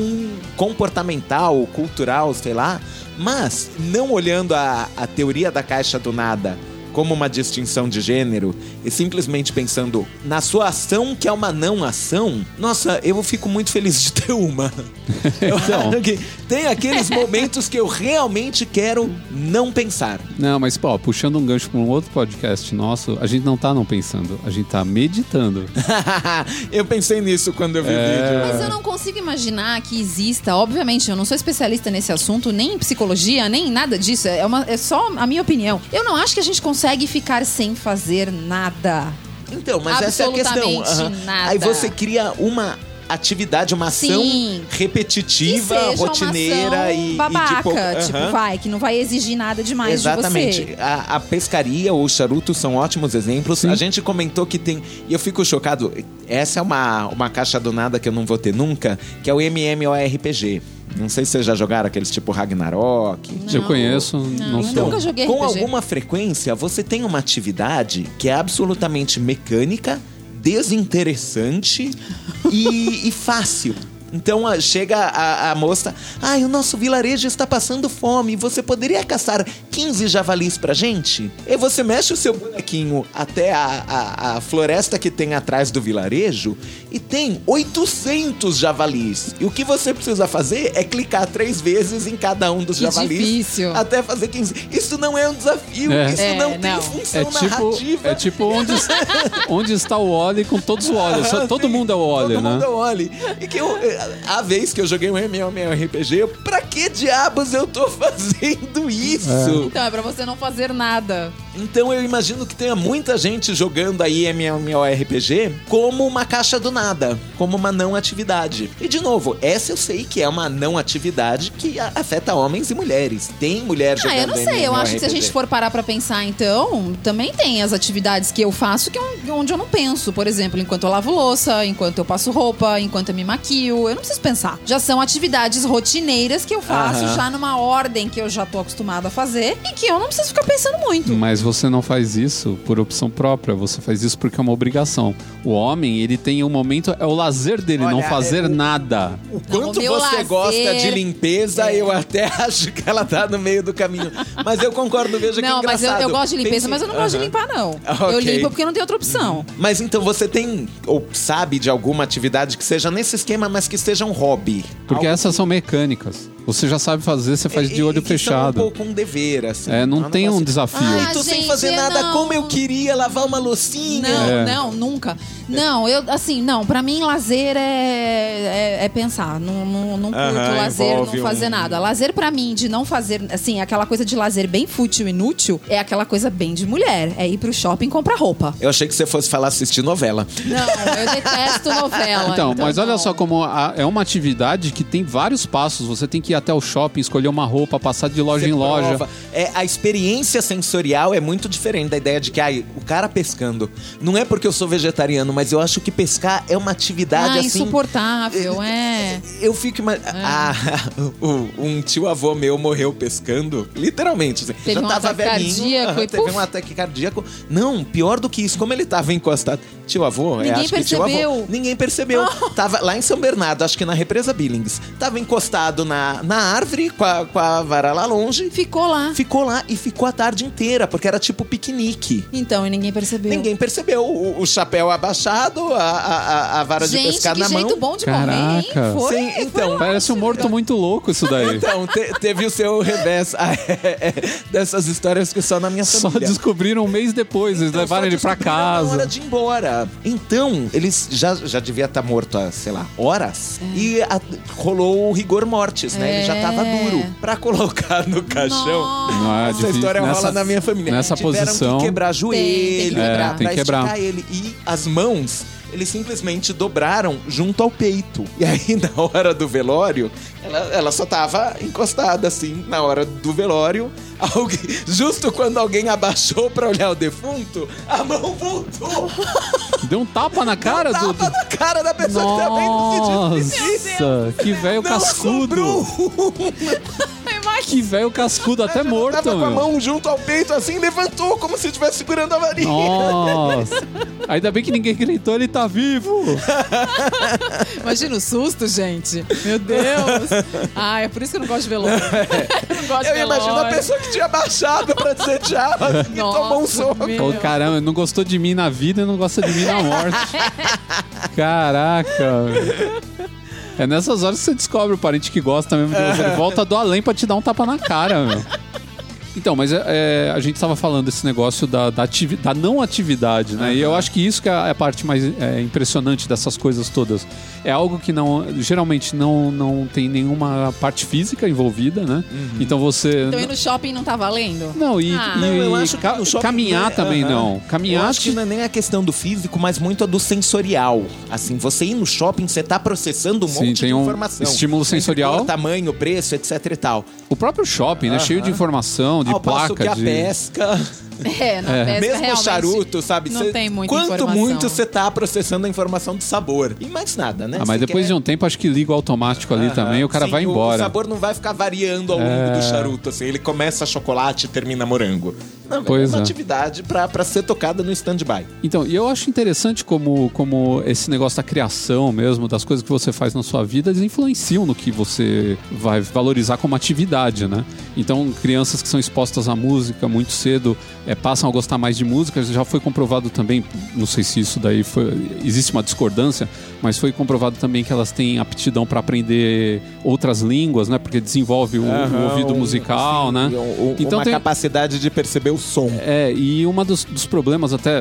Speaker 3: comportamental, cultural, sei lá, mas não olhando a, a teoria da caixa do nada como uma distinção de gênero e simplesmente pensando na sua ação que é uma não ação, nossa, eu fico muito feliz de ter uma. Eu
Speaker 1: Então.
Speaker 3: tem aqueles momentos que eu realmente quero não pensar.
Speaker 1: Não, mas, pô, puxando um gancho para um outro podcast nosso, a gente não tá não pensando, a gente tá meditando.
Speaker 3: eu pensei nisso quando eu vi o vídeo.
Speaker 2: Mas eu não consigo imaginar que exista, obviamente, eu não sou especialista nesse assunto, nem em psicologia, nem em nada disso. É, uma, é só a minha opinião. Eu não acho que a gente consegue ficar sem fazer nada.
Speaker 3: Então, mas essa é a questão. Aham.
Speaker 2: nada.
Speaker 3: Aí você cria uma atividade, uma ação
Speaker 2: Sim. Que
Speaker 3: repetitiva,
Speaker 2: seja
Speaker 3: rotineira
Speaker 2: uma ação
Speaker 3: e,
Speaker 2: babaca,
Speaker 3: e de pouco...
Speaker 2: tipo, vai, que não vai exigir nada demais
Speaker 3: Exatamente.
Speaker 2: de você.
Speaker 3: A, a pescaria ou o charuto são ótimos exemplos. A gente comentou que tem. E eu fico chocado. Essa é uma, uma caixa do nada que eu não vou ter nunca, que é o MMORPG. Não sei se vocês já jogaram aqueles tipo Ragnarok.
Speaker 1: Eu conheço, não,
Speaker 2: eu
Speaker 1: sou.
Speaker 2: nunca joguei
Speaker 3: com
Speaker 2: RPG.
Speaker 3: alguma frequência, você tem uma atividade que é absolutamente mecânica, desinteressante e, e fácil. Então ah, chega a, a moça, ai, o nosso vilarejo está passando fome, você poderia caçar 15 javalis pra gente? E você mexe o seu bonequinho até a, a, a floresta que tem atrás do vilarejo e tem 800 javalis. E o que você precisa fazer é clicar três vezes em cada um dos
Speaker 2: Que
Speaker 3: javalis
Speaker 2: difícil.
Speaker 3: até fazer 15. Isso não é um desafio,
Speaker 1: É.
Speaker 3: isso
Speaker 2: É,
Speaker 3: não tem
Speaker 2: não.
Speaker 3: função
Speaker 1: É tipo,
Speaker 3: narrativa.
Speaker 1: é tipo onde, onde está o Wally com todos os Wally. Só, todo mundo é o Wally,
Speaker 3: todo
Speaker 1: né?
Speaker 3: mundo é o Wally. E que eu, a vez que eu joguei um MMORPG, eu, pra que diabos eu tô fazendo isso?
Speaker 2: Então, é pra você não fazer nada.
Speaker 3: Então eu imagino que tenha muita gente jogando aí MMORPG como uma caixa do nada, como uma não atividade. E de novo, essa eu sei que é uma não atividade que afeta homens e mulheres. Tem mulher
Speaker 2: Ah,
Speaker 3: jogando
Speaker 2: eu não sei. Eu acho que se a gente for parar pra pensar, então, também tem as atividades que eu faço que eu- onde eu não penso. Por exemplo, enquanto eu lavo louça, enquanto eu passo roupa, enquanto eu me maquio. Eu não preciso pensar. Já são atividades rotineiras que eu faço
Speaker 3: Aham.
Speaker 2: já numa ordem que eu já tô acostumada a fazer e que eu não preciso ficar pensando muito.
Speaker 1: Mas você não faz isso por opção própria, você faz isso porque é uma obrigação. O homem, ele tem um momento, é o lazer dele, não
Speaker 3: Olha,
Speaker 1: fazer
Speaker 3: é o-
Speaker 1: nada.
Speaker 3: O quanto
Speaker 2: o meu
Speaker 3: você
Speaker 2: lazer-
Speaker 3: gosta de limpeza,
Speaker 2: É.
Speaker 3: eu até acho que ela tá no meio do caminho. Mas eu concordo, veja que
Speaker 2: Não, mas eu,
Speaker 3: engraçado.
Speaker 2: eu gosto de limpeza,
Speaker 3: Pense-
Speaker 2: mas eu não gosto de limpar, não.
Speaker 3: Ah,
Speaker 2: Eu limpo porque não tem outra opção.
Speaker 3: Mas então você tem, ou sabe de alguma atividade que seja nesse esquema, mas que seja um hobby?
Speaker 1: Porque
Speaker 3: Algo
Speaker 1: essas são mecânicas. Você já sabe fazer, você faz de
Speaker 3: E-
Speaker 1: olho
Speaker 3: e que são
Speaker 1: fechado.
Speaker 3: um pouco um dever, assim.
Speaker 1: É, não
Speaker 3: um
Speaker 1: tem um
Speaker 3: negócio-
Speaker 1: desafio.
Speaker 2: Ah,
Speaker 3: tô sem fazer nada
Speaker 2: não.
Speaker 3: como eu queria lavar uma loucinha.
Speaker 2: Não,
Speaker 1: É.
Speaker 2: não, nunca. Não, eu, assim, não, pra mim lazer é, é, é pensar. Não, não, não curto
Speaker 3: Aham,
Speaker 2: lazer, não fazer
Speaker 3: um-
Speaker 2: nada. Lazer pra mim, de não fazer, assim, aquela coisa de lazer bem fútil, inútil, é aquela coisa bem de mulher. É ir pro shopping comprar roupa.
Speaker 3: Eu achei que você fosse falar assistir novela.
Speaker 2: Não, eu detesto novela.
Speaker 1: Então, mas olha
Speaker 2: não.
Speaker 1: só como a- é uma atividade que tem vários passos. Você tem que ir até o shopping, escolher uma roupa, passar de loja
Speaker 3: Você
Speaker 1: em loja.
Speaker 3: prova. É, a experiência sensorial é muito diferente da ideia de que ai, o cara pescando. Não é porque eu sou vegetariano, mas eu acho que pescar é uma atividade
Speaker 2: Ah,
Speaker 3: assim.
Speaker 2: insuportável, é.
Speaker 3: Eu fico ima- ah, o- um tio avô meu morreu pescando, literalmente. assim.
Speaker 2: Teve
Speaker 3: Já
Speaker 2: um
Speaker 3: tava
Speaker 2: ataque
Speaker 3: velhinho,
Speaker 2: cardíaco e
Speaker 3: teve
Speaker 2: puf.
Speaker 3: um ataque cardíaco. Não, pior do que isso, como ele tava encostado. Tio avô, é,
Speaker 2: Ninguém
Speaker 3: acho que tio avô.
Speaker 2: percebeu.
Speaker 3: Ninguém percebeu. Tava lá em São Bernardo, acho que na represa Billings. Tava encostado na, na árvore com a, com a vara lá longe.
Speaker 2: Ficou lá.
Speaker 3: Ficou lá e ficou a tarde inteira, porque era tipo piquenique.
Speaker 2: Então, e ninguém percebeu.
Speaker 3: Ninguém percebeu. O, o chapéu abaixado, a, a, a- a vara de
Speaker 2: Gente,
Speaker 3: pescar
Speaker 2: que
Speaker 3: na
Speaker 2: jeito
Speaker 3: mão.
Speaker 2: bom de
Speaker 1: Caraca.
Speaker 2: morrer, hein? Foi,
Speaker 3: Sim, então.
Speaker 1: Parece um morto muito louco isso daí.
Speaker 3: Então, te- teve o seu revés Ah, é, é, dessas histórias que só na minha
Speaker 1: Só
Speaker 3: família.
Speaker 1: descobriram um mês depois, eles
Speaker 3: Então,
Speaker 1: levaram
Speaker 3: só
Speaker 1: ele pra
Speaker 3: descobriram Na hora
Speaker 1: casa.
Speaker 3: de ir embora. Então, eles já, já devia estar morto há, sei lá, horas. E a- rolou o rigor mortis, né? Ele já tava
Speaker 2: É.
Speaker 3: duro. Pra colocar no caixão.
Speaker 2: Nossa.
Speaker 1: Não é
Speaker 3: Essa história rola
Speaker 1: Nessa-
Speaker 3: na minha família.
Speaker 1: Nessa
Speaker 3: Tiveram
Speaker 1: posição.
Speaker 3: que quebrar joelho,
Speaker 2: tem que quebrar.
Speaker 1: É, tem
Speaker 3: pra
Speaker 1: que quebrar.
Speaker 3: esticar ele. E as mãos, eles simplesmente dobraram junto ao peito. E aí, na hora do velório, ela, ela só tava encostada, assim, na hora do velório. Alguém, justo quando alguém abaixou pra olhar o defunto, a mão voltou.
Speaker 1: Deu um tapa na cara do.
Speaker 3: Tava na cara da pessoa que tava indo se.
Speaker 1: Nossa, que velho
Speaker 3: Não
Speaker 1: cascudo. Que velho cascudo, até morto,
Speaker 3: Tava com a
Speaker 1: meu.
Speaker 3: mão junto ao peito, assim, levantou como se estivesse segurando a varinha.
Speaker 1: Nossa. Ainda bem que ninguém gritou, ele tá vivo.
Speaker 2: Imagina o susto, gente. Meu Deus. Ah, é por isso que eu não gosto de velório. Eu não gosto de
Speaker 3: Eu imagino a pessoa que tinha baixado pra dizer tchau assim, e tomou um soco.
Speaker 2: meu.
Speaker 1: Ô, caramba, não gostou de mim na vida e não gosta de mim na morte. Caraca. É nessas horas que você descobre o parente que gosta mesmo de você. Ele volta do além pra te dar um tapa na cara, meu. Então, mas é, é, a gente estava falando desse negócio da, da, ativi- da não atividade, né? E eu acho que isso que é a parte mais é, impressionante dessas coisas todas. É algo que não, geralmente não, não tem nenhuma parte física envolvida, né? Então você...
Speaker 2: Então ir no shopping não tá valendo?
Speaker 1: Não, e,
Speaker 2: Ah.
Speaker 1: e-
Speaker 3: Não, eu acho que
Speaker 1: ca-
Speaker 3: shopping
Speaker 1: caminhar
Speaker 3: é-
Speaker 1: também
Speaker 3: aham.
Speaker 1: não.
Speaker 3: Eu
Speaker 1: Caminhar
Speaker 3: acho que não é nem a questão do físico, mas muito a do sensorial. Assim, você ir no shopping, você tá processando um
Speaker 1: Sim,
Speaker 3: monte
Speaker 1: tem
Speaker 3: de
Speaker 1: um
Speaker 3: informação.
Speaker 1: estímulo sensorial.
Speaker 3: cor, tamanho, preço, etc e tal.
Speaker 1: O próprio shopping, né? Cheio de informação, de
Speaker 3: Ao passo
Speaker 1: placa,
Speaker 3: que a
Speaker 1: de...
Speaker 3: pesca,
Speaker 2: É, na
Speaker 1: É.
Speaker 2: pesca
Speaker 3: mesmo o
Speaker 2: realmente
Speaker 3: charuto, sabe?
Speaker 2: Não
Speaker 3: Cê-
Speaker 2: tem muita
Speaker 3: Quanto
Speaker 2: informação.
Speaker 3: muito você tá processando a informação do sabor. E mais nada, né?
Speaker 1: Ah, mas
Speaker 3: Cê
Speaker 1: depois
Speaker 3: quer-
Speaker 1: de um tempo, acho que liga o automático ali
Speaker 3: Aham.
Speaker 1: também, o cara
Speaker 3: Sim,
Speaker 1: vai
Speaker 3: O
Speaker 1: embora.
Speaker 3: sabor não vai ficar variando ao longo
Speaker 1: É.
Speaker 3: do charuto, assim. Ele começa chocolate e termina morango. Não,
Speaker 1: Pois
Speaker 3: é uma
Speaker 1: é.
Speaker 3: atividade pra ser tocada no stand-by.
Speaker 1: Então, e eu acho interessante como, como esse negócio da criação mesmo, das coisas que você faz na sua vida, eles influenciam no que você vai valorizar como atividade, né? Então, crianças que são expostas à música muito cedo eh, passam a gostar mais de música. Já foi comprovado também, não sei se isso daí foi, existe uma discordância, mas foi comprovado também que elas têm aptidão para aprender outras línguas, né? Porque desenvolve o, o ouvido
Speaker 3: um-
Speaker 1: musical,
Speaker 3: sim,
Speaker 1: né?
Speaker 3: um- um-
Speaker 1: Então
Speaker 3: uma
Speaker 1: tem-
Speaker 3: capacidade de perceber o som.
Speaker 1: É, e um dos, dos problemas até,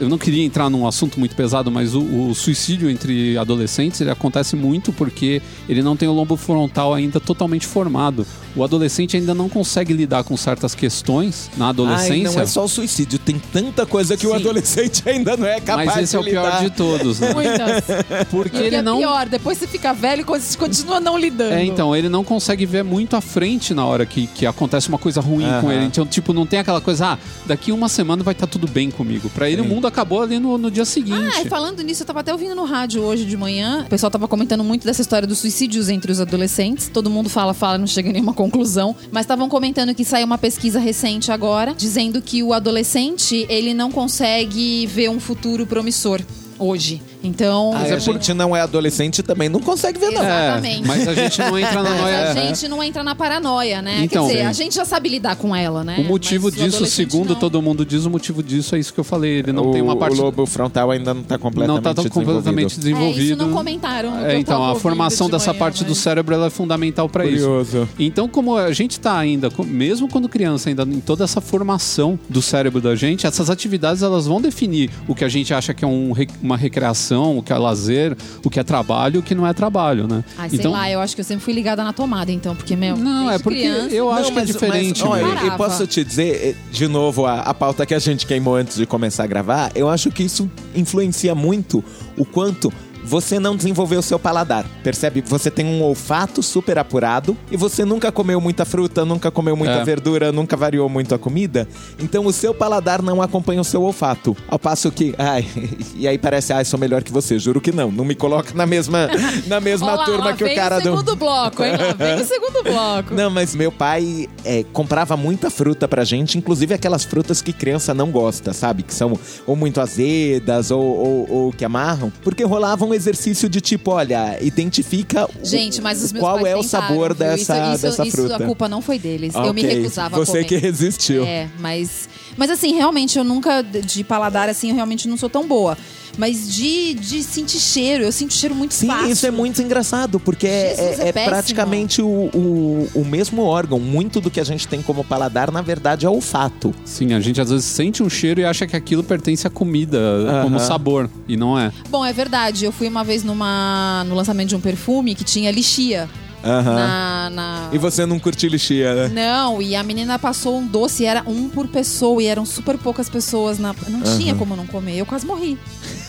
Speaker 1: eu não queria entrar num assunto muito pesado, mas o, o suicídio entre adolescentes ele acontece muito porque ele não tem o lombo frontal ainda totalmente formado. O adolescente ainda não consegue lidar com certas questões na
Speaker 3: Ai,
Speaker 1: adolescência.
Speaker 3: não é só o suicídio, tem tanta coisa que o
Speaker 1: Sim.
Speaker 3: adolescente ainda não é capaz
Speaker 1: mas esse é o
Speaker 3: de
Speaker 1: pior
Speaker 3: lidar.
Speaker 1: de todos, né?
Speaker 2: Muitas.
Speaker 1: Porque
Speaker 2: E o que
Speaker 1: ele
Speaker 2: é
Speaker 1: não
Speaker 2: pior, depois você fica velho e você continua não lidando.
Speaker 1: É, então, ele não consegue ver muito à frente na hora que, que acontece uma coisa ruim com
Speaker 3: Aham.
Speaker 1: ele. Então, tipo, não tem aquela coisa, ah, daqui uma semana vai estar tudo bem comigo. Pra ele, o mundo acabou ali no, no dia seguinte.
Speaker 2: Ah, e falando nisso, eu tava até ouvindo no rádio hoje de manhã. O pessoal tava comentando muito dessa história dos suicídios entre os adolescentes. Todo mundo fala, fala, não chega a nenhuma conclusão. Mas estavam comentando que saiu uma pesquisa recente agora, dizendo que o adolescente, ele não consegue ver um futuro promissor hoje. Então,
Speaker 3: Mas a gente não é adolescente e também não consegue ver, não.
Speaker 2: Exatamente.
Speaker 1: É, mas a gente não entra na
Speaker 2: Mas
Speaker 1: noia.
Speaker 2: a gente não entra na paranoia, né?
Speaker 1: Então,
Speaker 2: Quer dizer,
Speaker 1: sim.
Speaker 2: a gente já sabe lidar com ela, né?
Speaker 1: O motivo
Speaker 2: Mas o
Speaker 1: disso,
Speaker 2: adolescente
Speaker 1: segundo
Speaker 2: não.
Speaker 1: todo mundo diz, o motivo disso é isso que eu falei. Ele não
Speaker 3: o,
Speaker 1: tem uma parte.
Speaker 3: o lobo frontal ainda não está completamente
Speaker 1: não está tão completamente
Speaker 3: desenvolvido.
Speaker 2: É, isso
Speaker 1: desenvolvido.
Speaker 2: não comentaram.
Speaker 1: É, então, a formação
Speaker 2: de
Speaker 1: dessa
Speaker 2: manhã,
Speaker 1: parte do
Speaker 2: mas-
Speaker 1: cérebro ela é fundamental para isso.
Speaker 3: Curioso.
Speaker 1: Então, como a gente tá ainda, mesmo quando criança, ainda em toda essa formação do cérebro da gente, essas atividades elas vão definir o que a gente acha que é um uma recreação, o que é lazer, o que é trabalho e o que não é trabalho, né?
Speaker 2: Ai, sei
Speaker 1: então,
Speaker 2: lá, eu acho que eu sempre fui ligada na tomada, então, porque, meu.
Speaker 1: não, é porque
Speaker 2: criança-
Speaker 1: eu acho
Speaker 3: Não,
Speaker 1: que é diferente.
Speaker 3: Mas, olha, eu
Speaker 2: Parava.
Speaker 3: posso te dizer, eh, de novo, a, a pauta que a gente queimou antes de começar a gravar, eu acho que isso influencia muito o quanto você não desenvolveu o seu paladar. Percebe? Você tem um olfato super apurado e você nunca comeu muita fruta, nunca comeu muita
Speaker 1: É.
Speaker 3: verdura, nunca variou muito a comida. Então o seu paladar não acompanha o seu olfato. Ao passo que, ai, e aí parece, ai, sou melhor que você. Juro que não. Não me coloca na mesma, na mesma
Speaker 2: Ó lá,
Speaker 3: turma que o cara do.
Speaker 2: segundo bloco, hein? Lá vem o segundo bloco.
Speaker 3: Não, mas meu pai é, comprava muita fruta pra gente, inclusive aquelas frutas que criança não gosta, sabe? Que são ou muito azedas ou, ou, ou que amarram. Porque rolava um exercício de tipo, olha, identifica o-
Speaker 2: Gente, meus
Speaker 3: qual é o sabor
Speaker 2: viu?
Speaker 3: dessa,
Speaker 2: isso, isso,
Speaker 3: dessa
Speaker 2: isso,
Speaker 3: fruta.
Speaker 2: a culpa não foi deles.
Speaker 3: Ah,
Speaker 2: Eu me recusava a
Speaker 3: Você
Speaker 2: comer.
Speaker 3: que resistiu.
Speaker 2: É, mas. Mas assim, realmente, eu nunca, de paladar assim, eu realmente não sou tão boa. Mas de, de sentir cheiro, eu sinto cheiro muito
Speaker 3: Sim,
Speaker 2: fácil.
Speaker 3: isso é muito engraçado, porque é,
Speaker 2: Jesus, é
Speaker 3: é
Speaker 2: péssimo.
Speaker 3: praticamente o, o, o mesmo órgão. Muito do que a gente tem como paladar, na verdade, é olfato.
Speaker 1: Sim, a gente às vezes sente um cheiro e acha que aquilo pertence à comida, como
Speaker 3: Aham.
Speaker 1: sabor. E não é.
Speaker 2: Bom, é verdade. Eu fui uma vez numa, no lançamento de um perfume que tinha lixia
Speaker 3: Aham.
Speaker 2: na, na-
Speaker 3: E você não curte lixia, né?
Speaker 2: Não, e a menina passou um doce, era um por pessoa, e eram super poucas pessoas na. Não tinha como não comer, eu quase morri.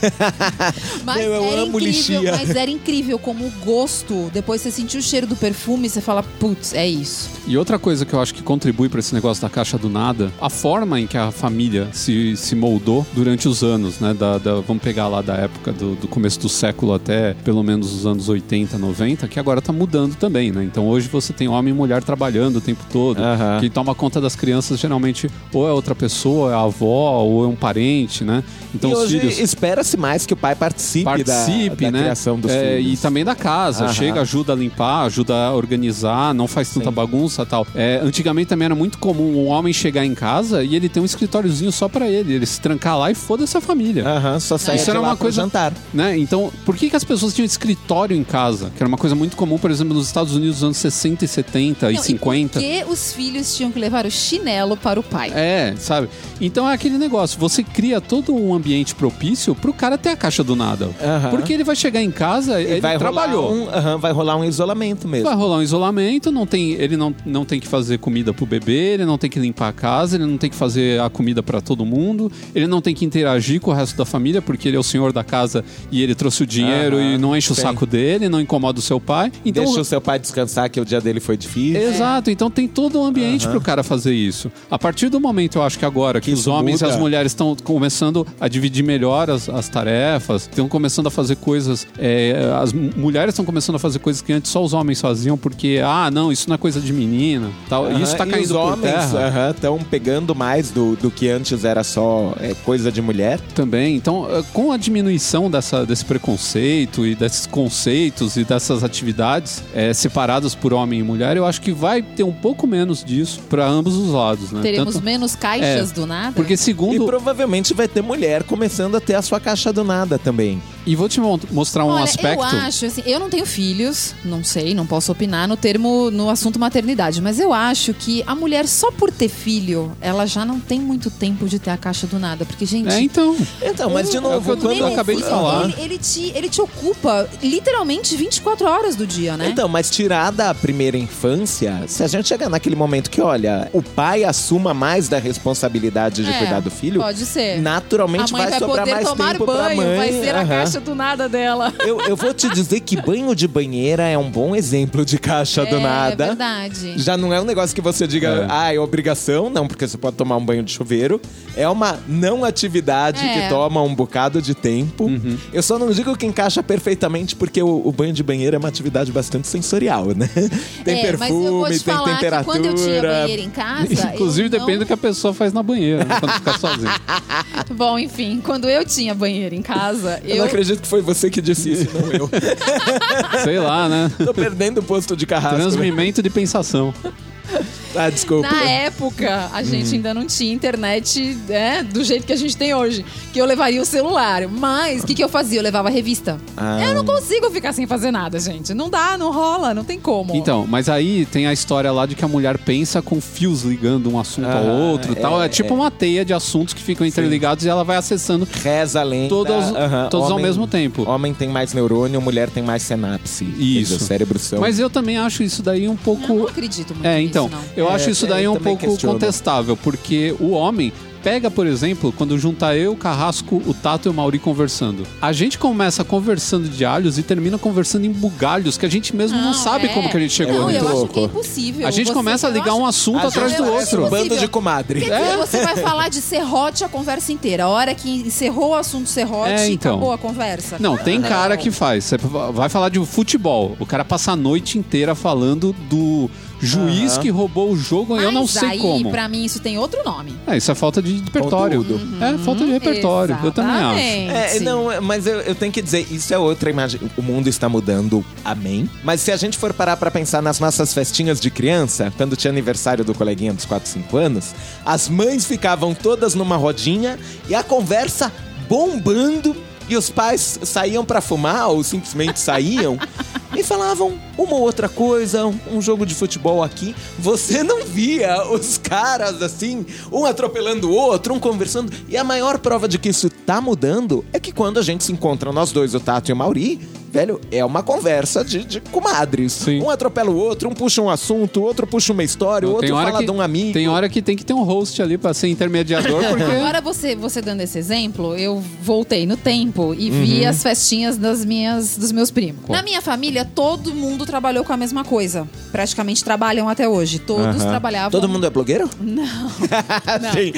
Speaker 2: mas
Speaker 3: Meu, eu
Speaker 2: era
Speaker 3: amo
Speaker 2: incrível,
Speaker 3: lixia.
Speaker 2: mas era incrível como o gosto. Depois você sentiu o cheiro do perfume, você fala, putz, é isso.
Speaker 1: E outra coisa que eu acho que contribui para esse negócio da caixa do nada, a forma em que a família se, se moldou durante os anos, né? Da, da- vamos pegar lá da época do, do começo do século até pelo menos os anos 80, 90, que agora tá mudando também, né? Então hoje você tem homem e mulher trabalhando o tempo todo.
Speaker 3: Aham.
Speaker 1: Quem toma conta das crianças geralmente ou é outra pessoa, é a avó, ou é um parente, né? Então
Speaker 3: e
Speaker 1: os
Speaker 3: hoje
Speaker 1: filhos
Speaker 3: espera-se mais que o pai participe,
Speaker 1: participe,
Speaker 3: da, da
Speaker 1: né?
Speaker 3: criação dos
Speaker 1: É,
Speaker 3: filhos.
Speaker 1: E também da casa.
Speaker 3: Aham.
Speaker 1: Chega, ajuda a limpar, ajuda a organizar, não faz tanta
Speaker 3: Sim.
Speaker 1: bagunça e tal. É, antigamente também era muito comum um homem chegar em casa e ele ter um escritóriozinho só pra ele. Ele se trancar lá e foda-se a família.
Speaker 3: Aham, só sai
Speaker 1: Isso era uma coisa-
Speaker 3: jantar.
Speaker 1: Né? Então, por que, que as pessoas tinham escritório em casa? Que era uma coisa muito comum, por exemplo, nos Estados Unidos nos anos 60 e 70 e
Speaker 2: Não,
Speaker 1: 50.
Speaker 2: E por que os filhos tinham que levar o chinelo para o pai?
Speaker 1: É, sabe? Então é aquele negócio, você cria todo um ambiente propício pro cara ter a caixa do nada. Porque ele vai chegar em casa, ele
Speaker 3: vai
Speaker 1: trabalhou.
Speaker 3: Rolar um, vai rolar um isolamento mesmo.
Speaker 1: Vai rolar um isolamento, não tem, ele não, não tem que fazer comida pro bebê, ele não tem que limpar a casa, ele não tem que fazer a comida pra todo mundo, ele não tem que interagir com o resto da família, porque ele é o senhor da casa e ele trouxe o dinheiro e não enche o
Speaker 3: sim.
Speaker 1: saco dele, não incomoda o seu pai. Então,
Speaker 3: Deixa o seu pai descansar, que o dia dele foi difícil.
Speaker 1: Exato, então tem todo um ambiente pro cara fazer isso. A partir do momento, eu acho que agora que,
Speaker 3: Que
Speaker 1: os homens e
Speaker 3: muda.
Speaker 1: as mulheres estão começando a dividir melhor as, as tarefas, estão começando a fazer coisas. é, as mu- mulheres estão começando a fazer coisas que antes só os homens faziam, porque, ah, não, isso não é coisa de menina. Tal.
Speaker 3: Aham,
Speaker 1: Isso tá
Speaker 3: e
Speaker 1: caindo
Speaker 3: os
Speaker 1: por
Speaker 3: homens estão pegando mais do, do que antes era só é, coisa de mulher.
Speaker 1: Também. Então, eh, com a diminuição dessa, desse preconceito e desses conceitos e dessas atividades eh, separadas por homem e mulher, eu acho que vai ter um pouco menos disso para ambos os lados, né?
Speaker 2: Teremos
Speaker 1: Tanto-
Speaker 2: menos caixas
Speaker 1: É,
Speaker 2: do nada?
Speaker 1: Porque
Speaker 3: E
Speaker 1: segundo,
Speaker 3: provavelmente vai ter mulher começando a ter a sua caixa do nada também.
Speaker 1: e vou te mo- mostrar um
Speaker 2: Olha,
Speaker 1: aspecto.
Speaker 2: eu acho, assim, eu não tenho filhos, não sei, não posso opinar no termo, no assunto maternidade, mas eu acho que a mulher, só por ter filho, ela já não tem muito tempo de ter a caixa do nada. Porque, gente.
Speaker 1: É, então.
Speaker 3: Então, mas de
Speaker 1: É
Speaker 3: novo, quando
Speaker 1: eu acabei de falar.
Speaker 2: Ele, ele te, ele te ocupa literalmente 24 horas do dia, né?
Speaker 3: Então, mas tirar da primeira infância, se a gente chegar naquele momento que, olha, o pai assuma mais da responsabilidade de
Speaker 2: É,
Speaker 3: cuidar do filho,
Speaker 2: Pode ser.
Speaker 3: naturalmente
Speaker 2: a mãe
Speaker 3: vai,
Speaker 2: vai,
Speaker 3: sobrar
Speaker 2: poder
Speaker 3: mais
Speaker 2: tomar
Speaker 3: tempo pra
Speaker 2: banho,
Speaker 3: mãe.
Speaker 2: vai ser a
Speaker 3: Aham.
Speaker 2: caixa do nada dela.
Speaker 3: Eu, eu vou te dizer que banho de banheira é um bom exemplo de caixa do
Speaker 2: é
Speaker 3: nada.
Speaker 2: verdade.
Speaker 3: Já não é um negócio que você diga,
Speaker 1: É.
Speaker 3: ah, é obrigação, não, porque você pode tomar um banho de chuveiro. É uma não atividade
Speaker 2: É.
Speaker 3: que toma um bocado de tempo.
Speaker 1: Uhum.
Speaker 3: Eu só não digo que encaixa perfeitamente, porque o, o banho de banheiro é uma atividade bastante sensorial, né? Tem
Speaker 2: é, mas eu vou
Speaker 3: perfume,
Speaker 2: te
Speaker 3: tem
Speaker 2: falar
Speaker 3: temperatura.
Speaker 2: que quando eu tinha banheiro em casa.
Speaker 1: Inclusive,
Speaker 2: não-
Speaker 1: depende do que a pessoa faz na banheira, né, quando ficar sozinha.
Speaker 2: Bom, enfim, quando eu tinha banheiro em casa,
Speaker 3: Eu,
Speaker 2: eu.
Speaker 3: não acredito acredito que foi você que disse isso, não eu.
Speaker 1: Sei lá, né?
Speaker 3: Tô perdendo o posto de carrasco. né?
Speaker 1: Transmimento de pensação.
Speaker 3: Ah, desculpa.
Speaker 2: Na época, a gente ainda não tinha internet né, do jeito que a gente tem hoje. Que eu levaria o celular. Mas o que, que eu fazia? Eu levava a revista.
Speaker 3: Ah.
Speaker 2: Eu não consigo ficar sem fazer nada, gente. Não dá, não rola, não tem como.
Speaker 1: Então, mas aí tem a história lá de que a mulher pensa com fios ligando um assunto ao
Speaker 3: Ah,
Speaker 1: outro e tal. É,
Speaker 3: é,
Speaker 1: tipo uma teia de assuntos que ficam interligados e ela vai acessando
Speaker 3: Reza a lenda.
Speaker 1: todos,
Speaker 3: aham,
Speaker 1: todos ao
Speaker 3: homem-
Speaker 1: mesmo tempo.
Speaker 3: Homem tem mais neurônio, mulher tem mais sinapse.
Speaker 1: Isso.
Speaker 3: dizer, O cérebro são...
Speaker 1: Mas eu também acho isso daí um
Speaker 2: Eu
Speaker 1: pouco.
Speaker 2: não acredito muito
Speaker 1: É,
Speaker 2: nisso,
Speaker 1: então,
Speaker 2: não.
Speaker 1: eu
Speaker 3: É,
Speaker 1: acho isso
Speaker 3: é,
Speaker 1: daí
Speaker 3: eu
Speaker 1: um pouco
Speaker 3: questiono.
Speaker 1: contestável, porque o homem pega, por exemplo, quando junta eu, o Carrasco, o Tato e o Mauri conversando. A gente começa conversando de alhos e termina conversando em bugalhos que a gente mesmo não, sabe
Speaker 2: é.
Speaker 1: como que a gente chegou.
Speaker 2: Não,
Speaker 3: muito
Speaker 2: eu acho que é impossível.
Speaker 1: A gente
Speaker 2: Você-
Speaker 1: começa a
Speaker 2: eu
Speaker 1: ligar
Speaker 2: acho-
Speaker 1: um assunto
Speaker 3: A
Speaker 1: atrás do
Speaker 2: eu
Speaker 1: outro.
Speaker 3: Bando de comadre.
Speaker 2: Quer dizer, você vai falar de serrote a conversa inteira. A hora que encerrou o assunto serrote,
Speaker 1: É, então.
Speaker 2: acabou a conversa.
Speaker 1: Não, tem
Speaker 2: Não.
Speaker 1: cara que faz. Você vai falar de futebol. O cara passa a noite inteira falando do juiz
Speaker 3: Aham.
Speaker 1: que roubou o jogo e eu não
Speaker 2: Mas
Speaker 1: sei
Speaker 2: aí,
Speaker 1: como.
Speaker 2: pra mim, isso tem outro nome.
Speaker 1: É, isso é falta de repertório.
Speaker 3: Conteúdo.
Speaker 1: É, falta de repertório. Eu também acho.
Speaker 2: Exatamente.
Speaker 3: É, não, mas eu, eu tenho que dizer, isso é outra imagem. O mundo está mudando, amém. Mas se a gente for parar pra pensar nas nossas festinhas de criança, quando tinha aniversário do coleguinha dos 4, 5 anos, as mães ficavam todas numa rodinha e a conversa bombando e os pais saíam pra fumar ou simplesmente saíam e falavam uma ou outra coisa, um jogo de futebol aqui. Você não via os caras assim, um atropelando o outro, um conversando. E a maior prova de que isso tá mudando é que quando a gente se encontra, nós dois, o Tato e o Mauri, velho, é uma conversa de, de comadres.
Speaker 1: Sim.
Speaker 3: Um atropela o outro, um puxa um assunto, o outro puxa uma história, o outro fala
Speaker 1: que,
Speaker 3: de um amigo.
Speaker 1: tem hora que tem que ter um host ali pra ser intermediador, porque
Speaker 2: Agora você, você dando esse exemplo, eu voltei no tempo e vi
Speaker 3: Uhum.
Speaker 2: as festinhas das minhas, dos meus primos. Na minha família, todo mundo trabalhou com a mesma coisa. Praticamente trabalham até hoje. Todos
Speaker 3: Aham.
Speaker 2: trabalhavam.
Speaker 3: Todo mundo é blogueiro?
Speaker 2: Não. Não.
Speaker 3: Sim.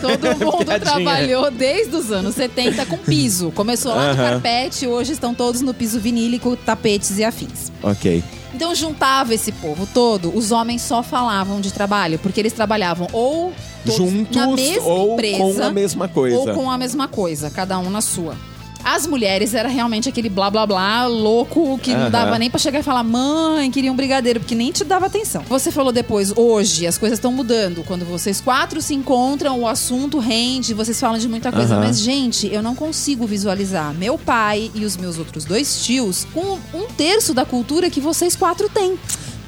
Speaker 2: Todo mundo
Speaker 3: Piadinha.
Speaker 2: trabalhou desde os anos 70 com piso. Começou lá no
Speaker 3: Aham.
Speaker 2: carpete, hoje estão todos no piso vinílico, tapetes e afins.
Speaker 3: Ok.
Speaker 2: Então juntava esse povo todo, os homens só falavam de trabalho, porque eles trabalhavam ou
Speaker 3: Juntos
Speaker 2: na mesma
Speaker 3: ou
Speaker 2: empresa,
Speaker 3: com a mesma coisa.
Speaker 2: ou com a mesma coisa, cada um na sua. As mulheres era realmente aquele blá blá blá louco que não dava nem pra chegar e falar, mãe, queria um brigadeiro, porque nem te dava atenção. Você falou depois, hoje as coisas estão mudando. Quando vocês quatro se encontram, o assunto rende, vocês falam de muita coisa.
Speaker 3: Aham.
Speaker 2: Mas, gente, eu não consigo visualizar meu pai e os meus outros dois tios com um terço da cultura que vocês quatro têm.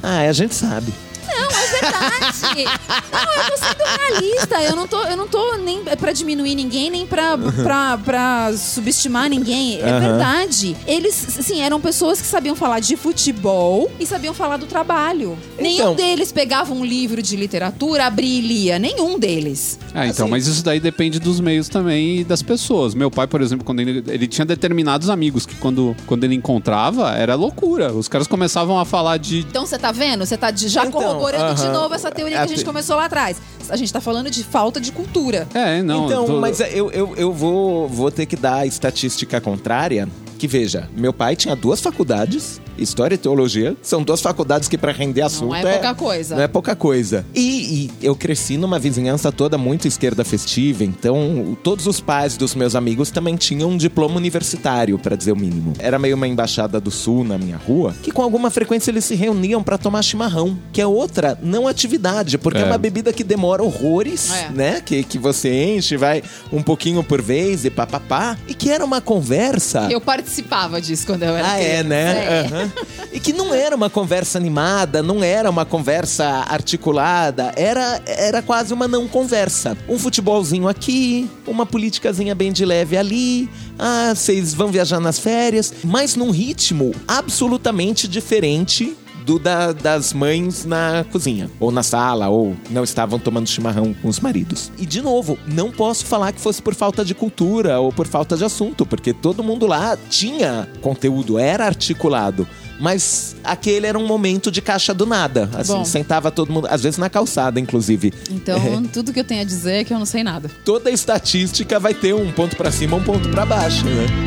Speaker 3: Ah, a gente sabe.
Speaker 2: Verdade. Não, eu tô sendo realista. Eu não tô, eu não tô nem pra diminuir ninguém, nem pra, pra, pra subestimar ninguém. É verdade. Eles, assim, eram pessoas que sabiam falar de futebol e sabiam falar do trabalho. Nenhum
Speaker 3: Então-
Speaker 2: deles pegava um livro de literatura, abria e lia. Nenhum deles.
Speaker 1: Ah, então,
Speaker 3: Assim-
Speaker 1: mas isso daí depende dos meios também e das pessoas. Meu pai, por exemplo, quando ele, ele tinha determinados amigos que quando, quando ele encontrava, era loucura. Os caras começavam a falar de.
Speaker 2: Então você tá vendo? Você tá de- já
Speaker 3: Então,
Speaker 2: corroborando de
Speaker 3: aham.
Speaker 2: novo essa teoria que a gente começou lá atrás. A gente tá falando de falta de cultura.
Speaker 1: É, não.
Speaker 3: então,
Speaker 1: tô-
Speaker 3: mas eu, eu, eu vou, vou ter que dar a estatística contrária. Que veja, meu pai tinha duas faculdades, História e Teologia. São duas faculdades que para render assunto
Speaker 2: é pouca coisa.
Speaker 3: Não é pouca coisa. E, e eu cresci numa vizinhança toda muito esquerda festiva, então todos os pais dos meus amigos também tinham um diploma universitário, para dizer o mínimo. Era meio uma embaixada do sul na minha rua, que com alguma frequência eles se reuniam para tomar chimarrão, que é outra não atividade, porque é,
Speaker 1: É.
Speaker 3: uma bebida que demora horrores,
Speaker 2: É.
Speaker 3: né? Que, que você enche, vai um pouquinho por vez e papapá, e que era uma conversa.
Speaker 2: Eu participava disso quando eu era
Speaker 3: Ah, é,
Speaker 2: criança.
Speaker 3: né?
Speaker 2: É.
Speaker 3: Aham. E que não era uma conversa animada, não era uma conversa articulada, era, era quase uma não conversa. Um futebolzinho aqui, uma politicazinha bem de leve ali. Ah, vocês vão viajar nas férias, mas num ritmo absolutamente diferente do da- das mães na cozinha, ou na sala, ou não estavam tomando chimarrão com os maridos. E de novo, não posso falar que fosse por falta de cultura ou por falta de assunto, porque todo mundo lá tinha conteúdo, era articulado. Mas aquele era um momento de caixa do nada. Assim,
Speaker 2: Bom.
Speaker 3: sentava todo mundo, às vezes na calçada, inclusive.
Speaker 2: Então, tudo que eu tenho a dizer é que eu não sei nada.
Speaker 3: Toda estatística vai ter um ponto pra cima, um ponto pra baixo, né?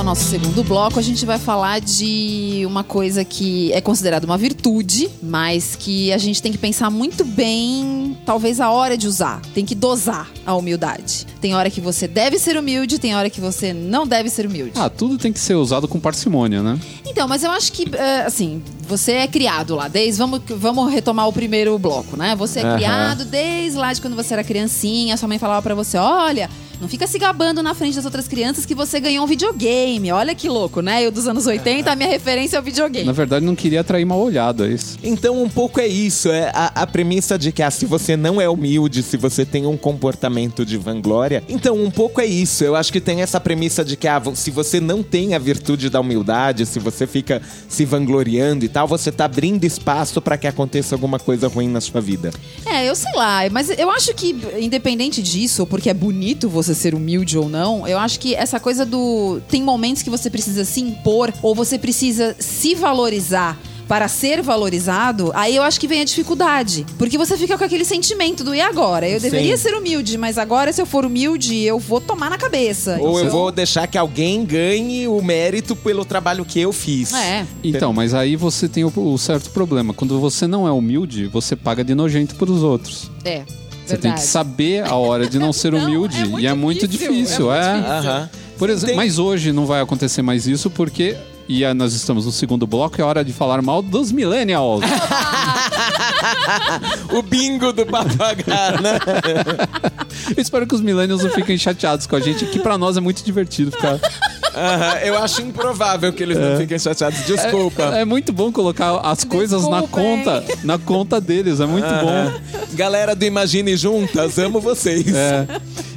Speaker 2: O nosso segundo bloco, a gente vai falar de uma coisa que é considerada uma virtude, mas que a gente tem que pensar muito bem, talvez a hora de usar. Tem que dosar a humildade. Tem hora que você deve ser humilde, tem hora que você não deve ser humilde.
Speaker 1: Ah, tudo tem que ser usado com parcimônia, né?
Speaker 2: Então, mas eu acho que, é, assim, você é criado lá, desde. Vamos, vamos retomar o primeiro bloco, né? Você é
Speaker 3: Aham.
Speaker 2: criado desde lá de quando você era criancinha, sua mãe falava pra você: olha. Não fica se gabando na frente das outras crianças que você ganhou um videogame. Olha que louco, né? Eu dos anos 80, a minha referência é o videogame.
Speaker 1: Na verdade, não queria atrair mal olhada, é isso.
Speaker 3: Então, um pouco é isso. É a, a premissa de que ah, se você não é humilde, se você tem um comportamento de vanglória. Então, um pouco é isso. Eu acho que tem essa premissa de que ah, se você não tem a virtude da humildade, se você fica se vangloriando e tal, você tá abrindo espaço para que aconteça alguma coisa ruim na sua vida.
Speaker 2: É, eu sei lá, mas eu acho que, independente disso, porque é bonito você ser humilde ou não, eu acho que essa coisa do. Tem momentos que você precisa se impor ou você precisa se valorizar. Para ser valorizado, aí eu acho que vem a dificuldade. Porque você fica com aquele sentimento do e agora? Eu deveria
Speaker 3: Sim.
Speaker 2: ser humilde, mas agora, se eu for humilde, eu vou tomar na cabeça.
Speaker 3: Ou eu
Speaker 2: Então-
Speaker 3: vou deixar que alguém ganhe o mérito pelo trabalho que eu fiz.
Speaker 2: É.
Speaker 1: Então, mas aí você tem o, o certo problema. Quando você não é humilde, você paga de nojento pros outros.
Speaker 2: É.
Speaker 1: Você tem que saber a hora de não ser
Speaker 2: Não,
Speaker 1: humilde.
Speaker 2: é muito
Speaker 1: e é muito
Speaker 2: difícil,
Speaker 1: difícil.
Speaker 2: é
Speaker 1: É,
Speaker 2: muito difícil.
Speaker 3: Aham.
Speaker 1: Por exemplo,
Speaker 3: Tem-
Speaker 1: mas hoje não vai acontecer mais isso porque. E aí nós estamos no segundo bloco, é hora de falar mal dos millennials.
Speaker 3: O bingo do papagaio, né?
Speaker 1: Eu espero que os millennials não fiquem chateados com a gente, que pra nós é muito divertido ficar.
Speaker 3: Aham, Eu acho improvável que eles não fiquem chateados. Desculpa.
Speaker 1: É muito bom colocar as coisas na
Speaker 2: Desculpem.
Speaker 1: conta, na conta deles, é muito bom.
Speaker 3: Galera do Imagine Juntas, amo vocês.
Speaker 1: É.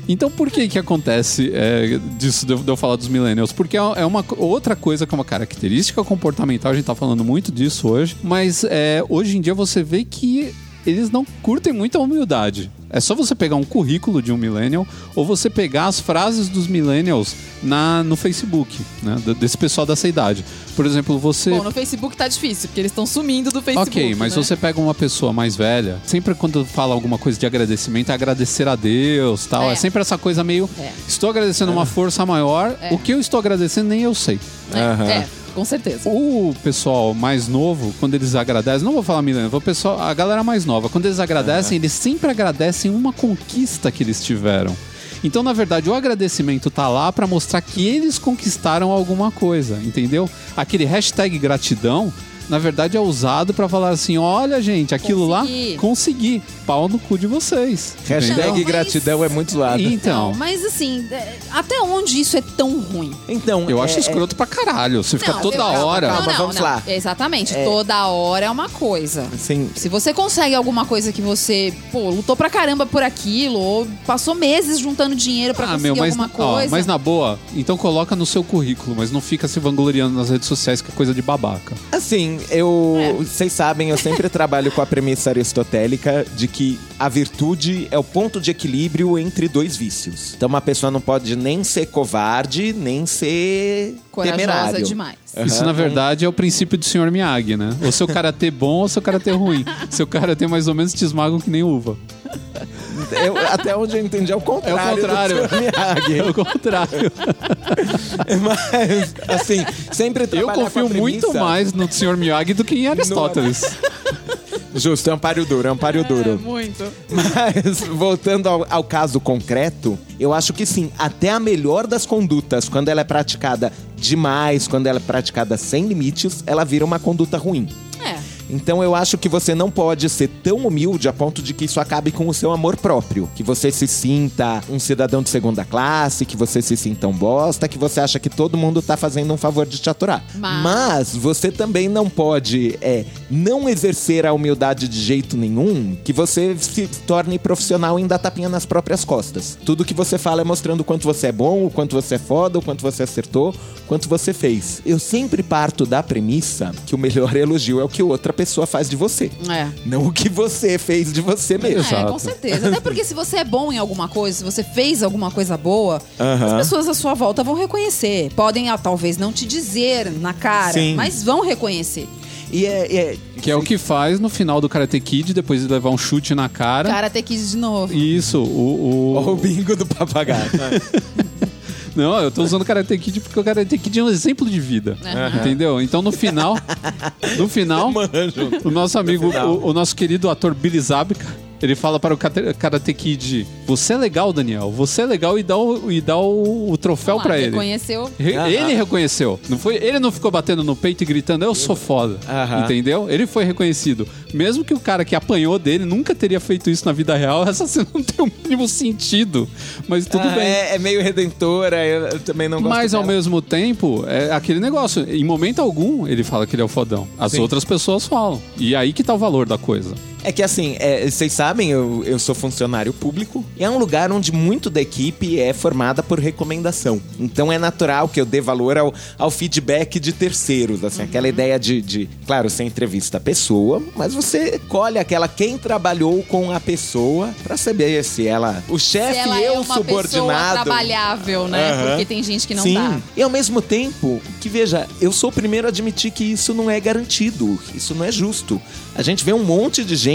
Speaker 1: Então por que que acontece é, disso de eu, falar dos millennials? Porque é é uma outra coisa que é uma característica comportamental, a gente tá falando muito disso hoje, mas é, hoje em dia você vê que eles não curtem muito a humildade. É só você pegar um currículo de um millennial ou você pegar as frases dos millennials na, no Facebook, né? Desse pessoal dessa idade. Por exemplo, você.
Speaker 2: Bom, no Facebook tá difícil, porque eles estão sumindo do Facebook.
Speaker 1: Ok, mas
Speaker 2: né?
Speaker 1: você pega uma pessoa mais velha, sempre quando fala alguma coisa de agradecimento, é agradecer a Deus tal. É,
Speaker 2: É.
Speaker 1: sempre essa coisa meio.
Speaker 2: É.
Speaker 1: Estou agradecendo uma força maior.
Speaker 2: É.
Speaker 1: O que eu estou agradecendo nem eu sei.
Speaker 2: É, com certeza.
Speaker 1: O pessoal mais novo, quando eles agradecem, não vou falar milênio, vou pessoal, a galera mais nova, quando eles agradecem, eles sempre agradecem uma conquista que eles tiveram. Então, na verdade, o agradecimento tá lá pra mostrar que eles conquistaram alguma coisa, entendeu? Aquele hashtag gratidão, na verdade, é usado pra falar assim: olha, gente, aquilo
Speaker 2: Consegui.
Speaker 1: lá consegui. Pau no cu de vocês.
Speaker 3: Hashtag
Speaker 1: entendeu?
Speaker 2: Mas-
Speaker 3: gratidão é muito zoado.
Speaker 1: Então,
Speaker 2: Mas assim, é, até onde isso é tão ruim?
Speaker 3: Então,
Speaker 1: eu acho
Speaker 3: é-
Speaker 1: escroto pra caralho. Você fica
Speaker 2: Não,
Speaker 1: toda
Speaker 2: eu-
Speaker 1: hora.
Speaker 3: Calma,
Speaker 2: não, não,
Speaker 3: vamos
Speaker 2: não.
Speaker 3: lá.
Speaker 2: Exatamente. Toda hora é uma coisa.
Speaker 3: Assim,
Speaker 2: Se você consegue alguma coisa que você, pô, lutou pra caramba por aquilo, ou passou meses juntando dinheiro pra
Speaker 1: Ah,
Speaker 2: conseguir
Speaker 1: meu, mas,
Speaker 2: alguma
Speaker 1: ó,
Speaker 2: coisa.
Speaker 1: mas na boa, então coloca no seu currículo, mas não fica se vangloriando nas redes sociais que é coisa de babaca.
Speaker 3: Assim, eu.
Speaker 2: É.
Speaker 3: Vocês sabem, eu sempre trabalho com a premissa aristotélica de que a virtude é o ponto de equilíbrio entre dois vícios. Então, uma pessoa não pode nem ser covarde, nem ser
Speaker 2: Corajosa
Speaker 3: temerário.
Speaker 2: demais.
Speaker 1: Isso,
Speaker 3: Aham.
Speaker 1: na verdade, é o princípio do Sr. Miyagi, né? Ou seu karatê bom ou seu karatê ruim. Seu karatê mais ou menos te esmagam que nem uva.
Speaker 3: Eu- até onde eu entendi é o contrário.
Speaker 1: contrário.
Speaker 3: Do Sr. Miyagi.
Speaker 1: É o contrário.
Speaker 3: Mas, assim, sempre
Speaker 1: Eu confio muito
Speaker 3: premissa-
Speaker 1: mais no Sr. Miyagi do que em Aristóteles.
Speaker 3: Justo, é um páreo duro, é um páreo duro.
Speaker 2: muito.
Speaker 3: Mas, voltando ao, ao caso concreto, eu acho que sim, até a melhor das condutas, quando ela é praticada demais, quando ela é praticada sem limites, ela vira uma conduta ruim.
Speaker 2: É.
Speaker 3: Então eu acho que você não pode ser tão humilde a ponto de que isso acabe com o seu amor próprio. Que você se sinta um cidadão de segunda classe, que você se sinta um bosta, que você acha que todo mundo tá fazendo um favor de te aturar.
Speaker 2: Mas-
Speaker 3: Mas você também não pode é, não exercer a humildade de jeito nenhum, que você se torne profissional em dar tapinha nas próprias costas. Tudo que você fala é mostrando o quanto você é bom, o quanto você é foda, o quanto você acertou, o quanto você fez. Eu sempre parto da premissa que o melhor elogio é o que outra pessoa faz de você.
Speaker 2: É.
Speaker 3: Não o que você fez de você mesmo.
Speaker 2: É,
Speaker 1: Exato.
Speaker 2: com certeza. Até porque se você é bom em alguma coisa, se você fez alguma coisa boa,
Speaker 3: Aham.
Speaker 2: as pessoas à sua volta vão reconhecer. Podem, ah, talvez, não te dizer na cara,
Speaker 3: Sim.
Speaker 2: mas vão reconhecer.
Speaker 3: E é, é-
Speaker 1: Que é o que faz no final do Karate Kid, depois de levar um chute na cara.
Speaker 2: Que ir de novo.
Speaker 1: Isso, o. o-
Speaker 3: o bingo do papagaio.
Speaker 1: Não, eu tô usando o Karate Kid porque o Karate Kid é um exemplo de vida. Entendeu? Então no final. No final,
Speaker 3: Manjo.
Speaker 1: o nosso amigo, o, o nosso querido ator Billy Zabka, ele fala para o Karate Kid: Você é legal, Daniel. Você é legal e dá o, e dá o, o troféu
Speaker 2: lá,
Speaker 1: pra ele.
Speaker 2: Reconheceu.
Speaker 1: Re-. Ele reconheceu. Não foi, ele não ficou batendo no peito e gritando, eu sou foda. Entendeu? Ele foi reconhecido. Mesmo que o cara que apanhou dele nunca teria feito isso na vida real, essa cena não tem o mínimo sentido. Mas tudo
Speaker 3: Ah,
Speaker 1: bem.
Speaker 3: É, é meio redentora, eu, eu também não gosto
Speaker 1: Mas ao
Speaker 3: dela.
Speaker 1: mesmo tempo, é aquele negócio. Em momento algum, ele fala que ele é o fodão. As
Speaker 3: Sim.
Speaker 1: outras pessoas falam. E aí que tá o valor da coisa.
Speaker 3: É que assim, é, vocês sabem, eu, eu sou funcionário público. É um lugar onde muito da equipe é formada por recomendação. Então é natural que eu dê valor ao, ao feedback de terceiros. Assim, aquela ideia de, de, claro, você entrevista a pessoa, mas você colhe aquela quem trabalhou com a pessoa pra saber se ela. O chefe e
Speaker 2: é
Speaker 3: eu
Speaker 2: uma pessoa
Speaker 3: subordinado.
Speaker 2: trabalhável, né?
Speaker 3: Aham.
Speaker 2: Porque tem gente que não
Speaker 3: Sim.
Speaker 2: dá.
Speaker 3: E ao mesmo tempo, que veja, eu sou o primeiro a admitir que isso não é garantido, isso não é justo. A gente vê um monte de gente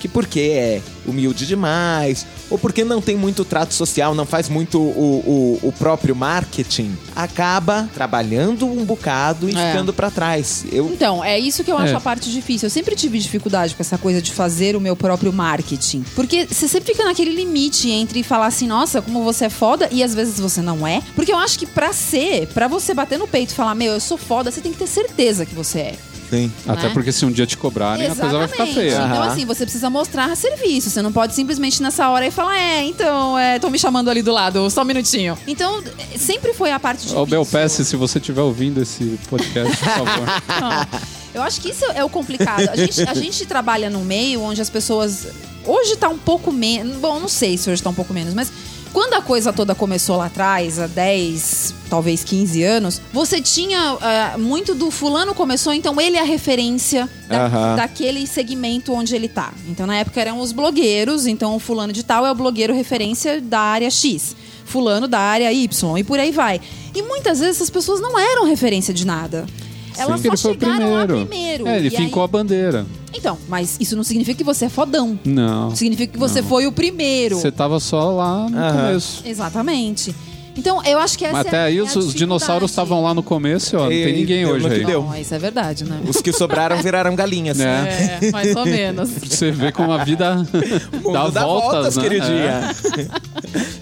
Speaker 3: que porque é humilde demais, ou porque não tem muito trato social, não faz muito o, o, o próprio marketing, acaba trabalhando um bocado e
Speaker 2: É.
Speaker 3: ficando pra trás. Eu
Speaker 2: Então, é isso que eu acho
Speaker 1: É.
Speaker 2: a parte difícil. Eu sempre tive dificuldade com essa coisa de fazer o meu próprio marketing. Porque você sempre fica naquele limite entre falar assim, nossa, como você é foda, e às vezes você não é. Porque eu acho que pra ser, pra você bater no peito e falar, meu, eu sou foda, você tem que ter certeza que você é.
Speaker 3: Sim.
Speaker 1: Até
Speaker 2: Né?
Speaker 1: porque se um dia te cobrarem, a coisa vai ficar feia.
Speaker 2: Então,
Speaker 3: Aham.
Speaker 2: assim, você precisa mostrar serviço. Você não pode simplesmente nessa hora e falar, é, então, é, tô me chamando ali do lado, só um minutinho. Então, é, sempre foi a parte difícil.
Speaker 1: Ô, Belpass, se você estiver ouvindo esse podcast, por favor.
Speaker 2: Não. Eu acho que isso é o complicado. A gente, a gente trabalha num meio onde as pessoas. Hoje tá um pouco menos. Bom, não sei se hoje tá um pouco menos, mas. Quando a coisa toda começou lá atrás, há 10, talvez 15 anos, você tinha ah, muito do fulano começou, então ele é a referência da- daquele segmento onde ele tá. Então na época eram os blogueiros, então o fulano de tal é o blogueiro referência da área X, fulano da área Y e por aí vai. E muitas vezes essas pessoas não eram referência de nada. Elas
Speaker 1: Porque
Speaker 2: só
Speaker 1: ele foi o
Speaker 2: chegaram lá
Speaker 1: primeiro.
Speaker 2: primeiro.
Speaker 1: É, ele
Speaker 2: E
Speaker 1: fincou
Speaker 2: aí-
Speaker 1: a bandeira.
Speaker 2: Então, mas isso não significa que você é fodão.
Speaker 1: Não.
Speaker 2: Significa que você foi o primeiro.
Speaker 1: Você tava só lá no
Speaker 3: Aham.
Speaker 1: começo.
Speaker 2: Exatamente. Então, eu acho que essa
Speaker 1: Mas até
Speaker 2: é a-
Speaker 1: aí
Speaker 2: é
Speaker 1: os, os dinossauros estavam lá no começo, ó. Não
Speaker 3: E-
Speaker 1: tem ninguém
Speaker 3: deu
Speaker 1: hoje
Speaker 3: no que
Speaker 1: aí.
Speaker 3: deu.
Speaker 2: Não, isso é verdade, né?
Speaker 3: Os que sobraram viraram galinhas.
Speaker 1: Né?
Speaker 2: É, mais ou menos.
Speaker 1: Você vê como a vida
Speaker 3: O
Speaker 1: dá
Speaker 3: mundo dá
Speaker 1: voltas,
Speaker 3: voltas,
Speaker 1: né?
Speaker 3: queridinha.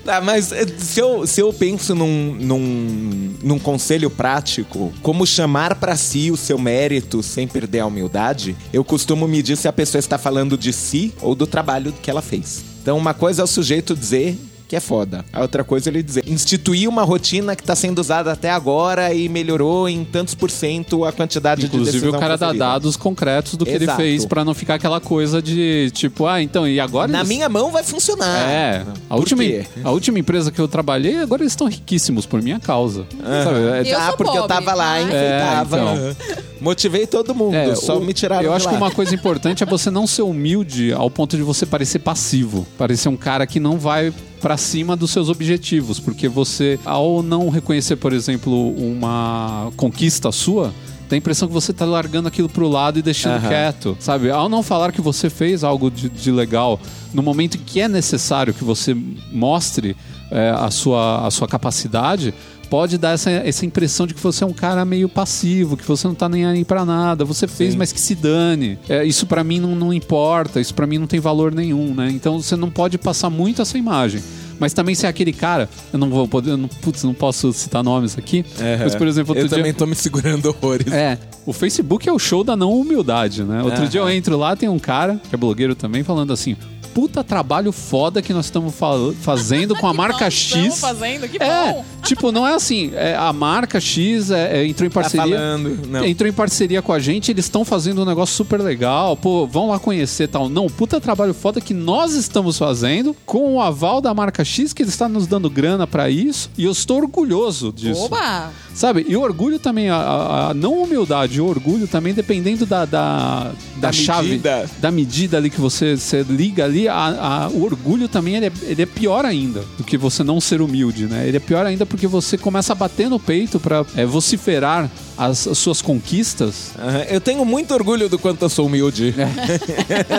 Speaker 3: tá, mas eh, se eu, se eu penso num, num, num conselho prático, como chamar pra si o seu mérito sem perder a humildade, eu costumo medir se a pessoa está falando de si ou do trabalho que ela fez. Então, uma coisa é o sujeito dizer que é foda. A outra coisa é ele dizer, instituir uma rotina que está sendo usada até agora e melhorou em tantos por cento a quantidade de
Speaker 1: Inclusive o cara dá dados concretos do que
Speaker 3: Exato.
Speaker 1: ele fez pra não ficar aquela coisa de tipo, ah, então, e agora
Speaker 3: Na
Speaker 1: eles-
Speaker 3: minha mão vai funcionar.
Speaker 1: É, a
Speaker 3: Por
Speaker 1: última,
Speaker 3: quê?
Speaker 1: a última empresa que eu trabalhei, agora eles estão riquíssimos por minha causa. Sabe? É,
Speaker 2: Eu
Speaker 3: ah, porque eu
Speaker 2: pobre,
Speaker 3: tava lá,
Speaker 2: mas-
Speaker 3: enfeitava.
Speaker 1: É,
Speaker 3: Motivei todo mundo,
Speaker 1: É,
Speaker 3: só
Speaker 1: o-
Speaker 3: me tiraram
Speaker 1: Eu acho
Speaker 3: lá.
Speaker 1: que uma coisa importante é você não ser humilde ao ponto de você parecer passivo. Parecer um cara que não vai pra cima dos seus objetivos. Porque você, ao não reconhecer, por exemplo, uma conquista sua. Dá a impressão que você tá largando aquilo pro lado e deixando
Speaker 3: Aham.
Speaker 1: quieto, sabe? Ao não falar que você fez algo de, de legal no momento em que é necessário que você mostre é, a, sua, a sua capacidade, pode dar essa, essa impressão de que você é um cara meio passivo, que você não tá nem aí pra nada, você fez,
Speaker 3: Sim.
Speaker 1: mas que se dane. É, isso pra mim não, não importa, isso pra mim não tem valor nenhum, né? Então você não pode passar muito essa imagem. Mas também se é aquele cara, eu não vou poder, não, putz, não posso citar nomes aqui. Mas, por exemplo, outro
Speaker 3: eu
Speaker 1: dia.
Speaker 3: também tô me segurando horrores.
Speaker 1: É, o Facebook é o show da não humildade, né? Outro
Speaker 3: Aham.
Speaker 1: dia eu entro lá, tem um cara, que é blogueiro também, falando assim: puta trabalho foda que nós estamos fa- fazendo com a marca X.
Speaker 2: estamos fazendo, que
Speaker 1: É,
Speaker 2: bom.
Speaker 1: tipo, não é assim, é, a marca X é, é, entrou em
Speaker 3: Tá
Speaker 1: parceria.
Speaker 3: falando. Não.
Speaker 1: Entrou em parceria com a gente, eles estão fazendo um negócio super legal. Pô, vão lá conhecer tal. Não, puta trabalho foda que nós estamos fazendo com o aval da marca X, que eles estão nos dando grana pra isso. E eu estou orgulhoso disso.
Speaker 2: Oba!
Speaker 1: Sabe? E o orgulho também, a, a- a não humildade, o orgulho também, dependendo da, da, da,
Speaker 3: Da
Speaker 1: chave,
Speaker 3: medida.
Speaker 1: da medida ali que você, você liga ali, a- a- o orgulho também ele é, ele é pior ainda do que você não ser humilde, né? Ele é pior ainda porque você começa a bater no peito pra é, vociferar as, as suas conquistas.
Speaker 3: Aham, Eu tenho muito orgulho do quanto eu sou humilde.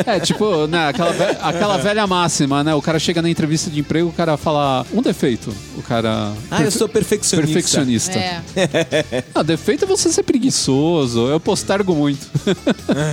Speaker 1: É, tipo, né, aquela, ve- aquela velha máxima, né? O cara chega na entrevista de emprego, o cara fala um defeito. O cara.
Speaker 3: Ah, eu sou perfeccionista.
Speaker 1: perfeccionista.
Speaker 2: É,
Speaker 1: Ah, defeito é você ser preguiçoso. Eu postergo muito.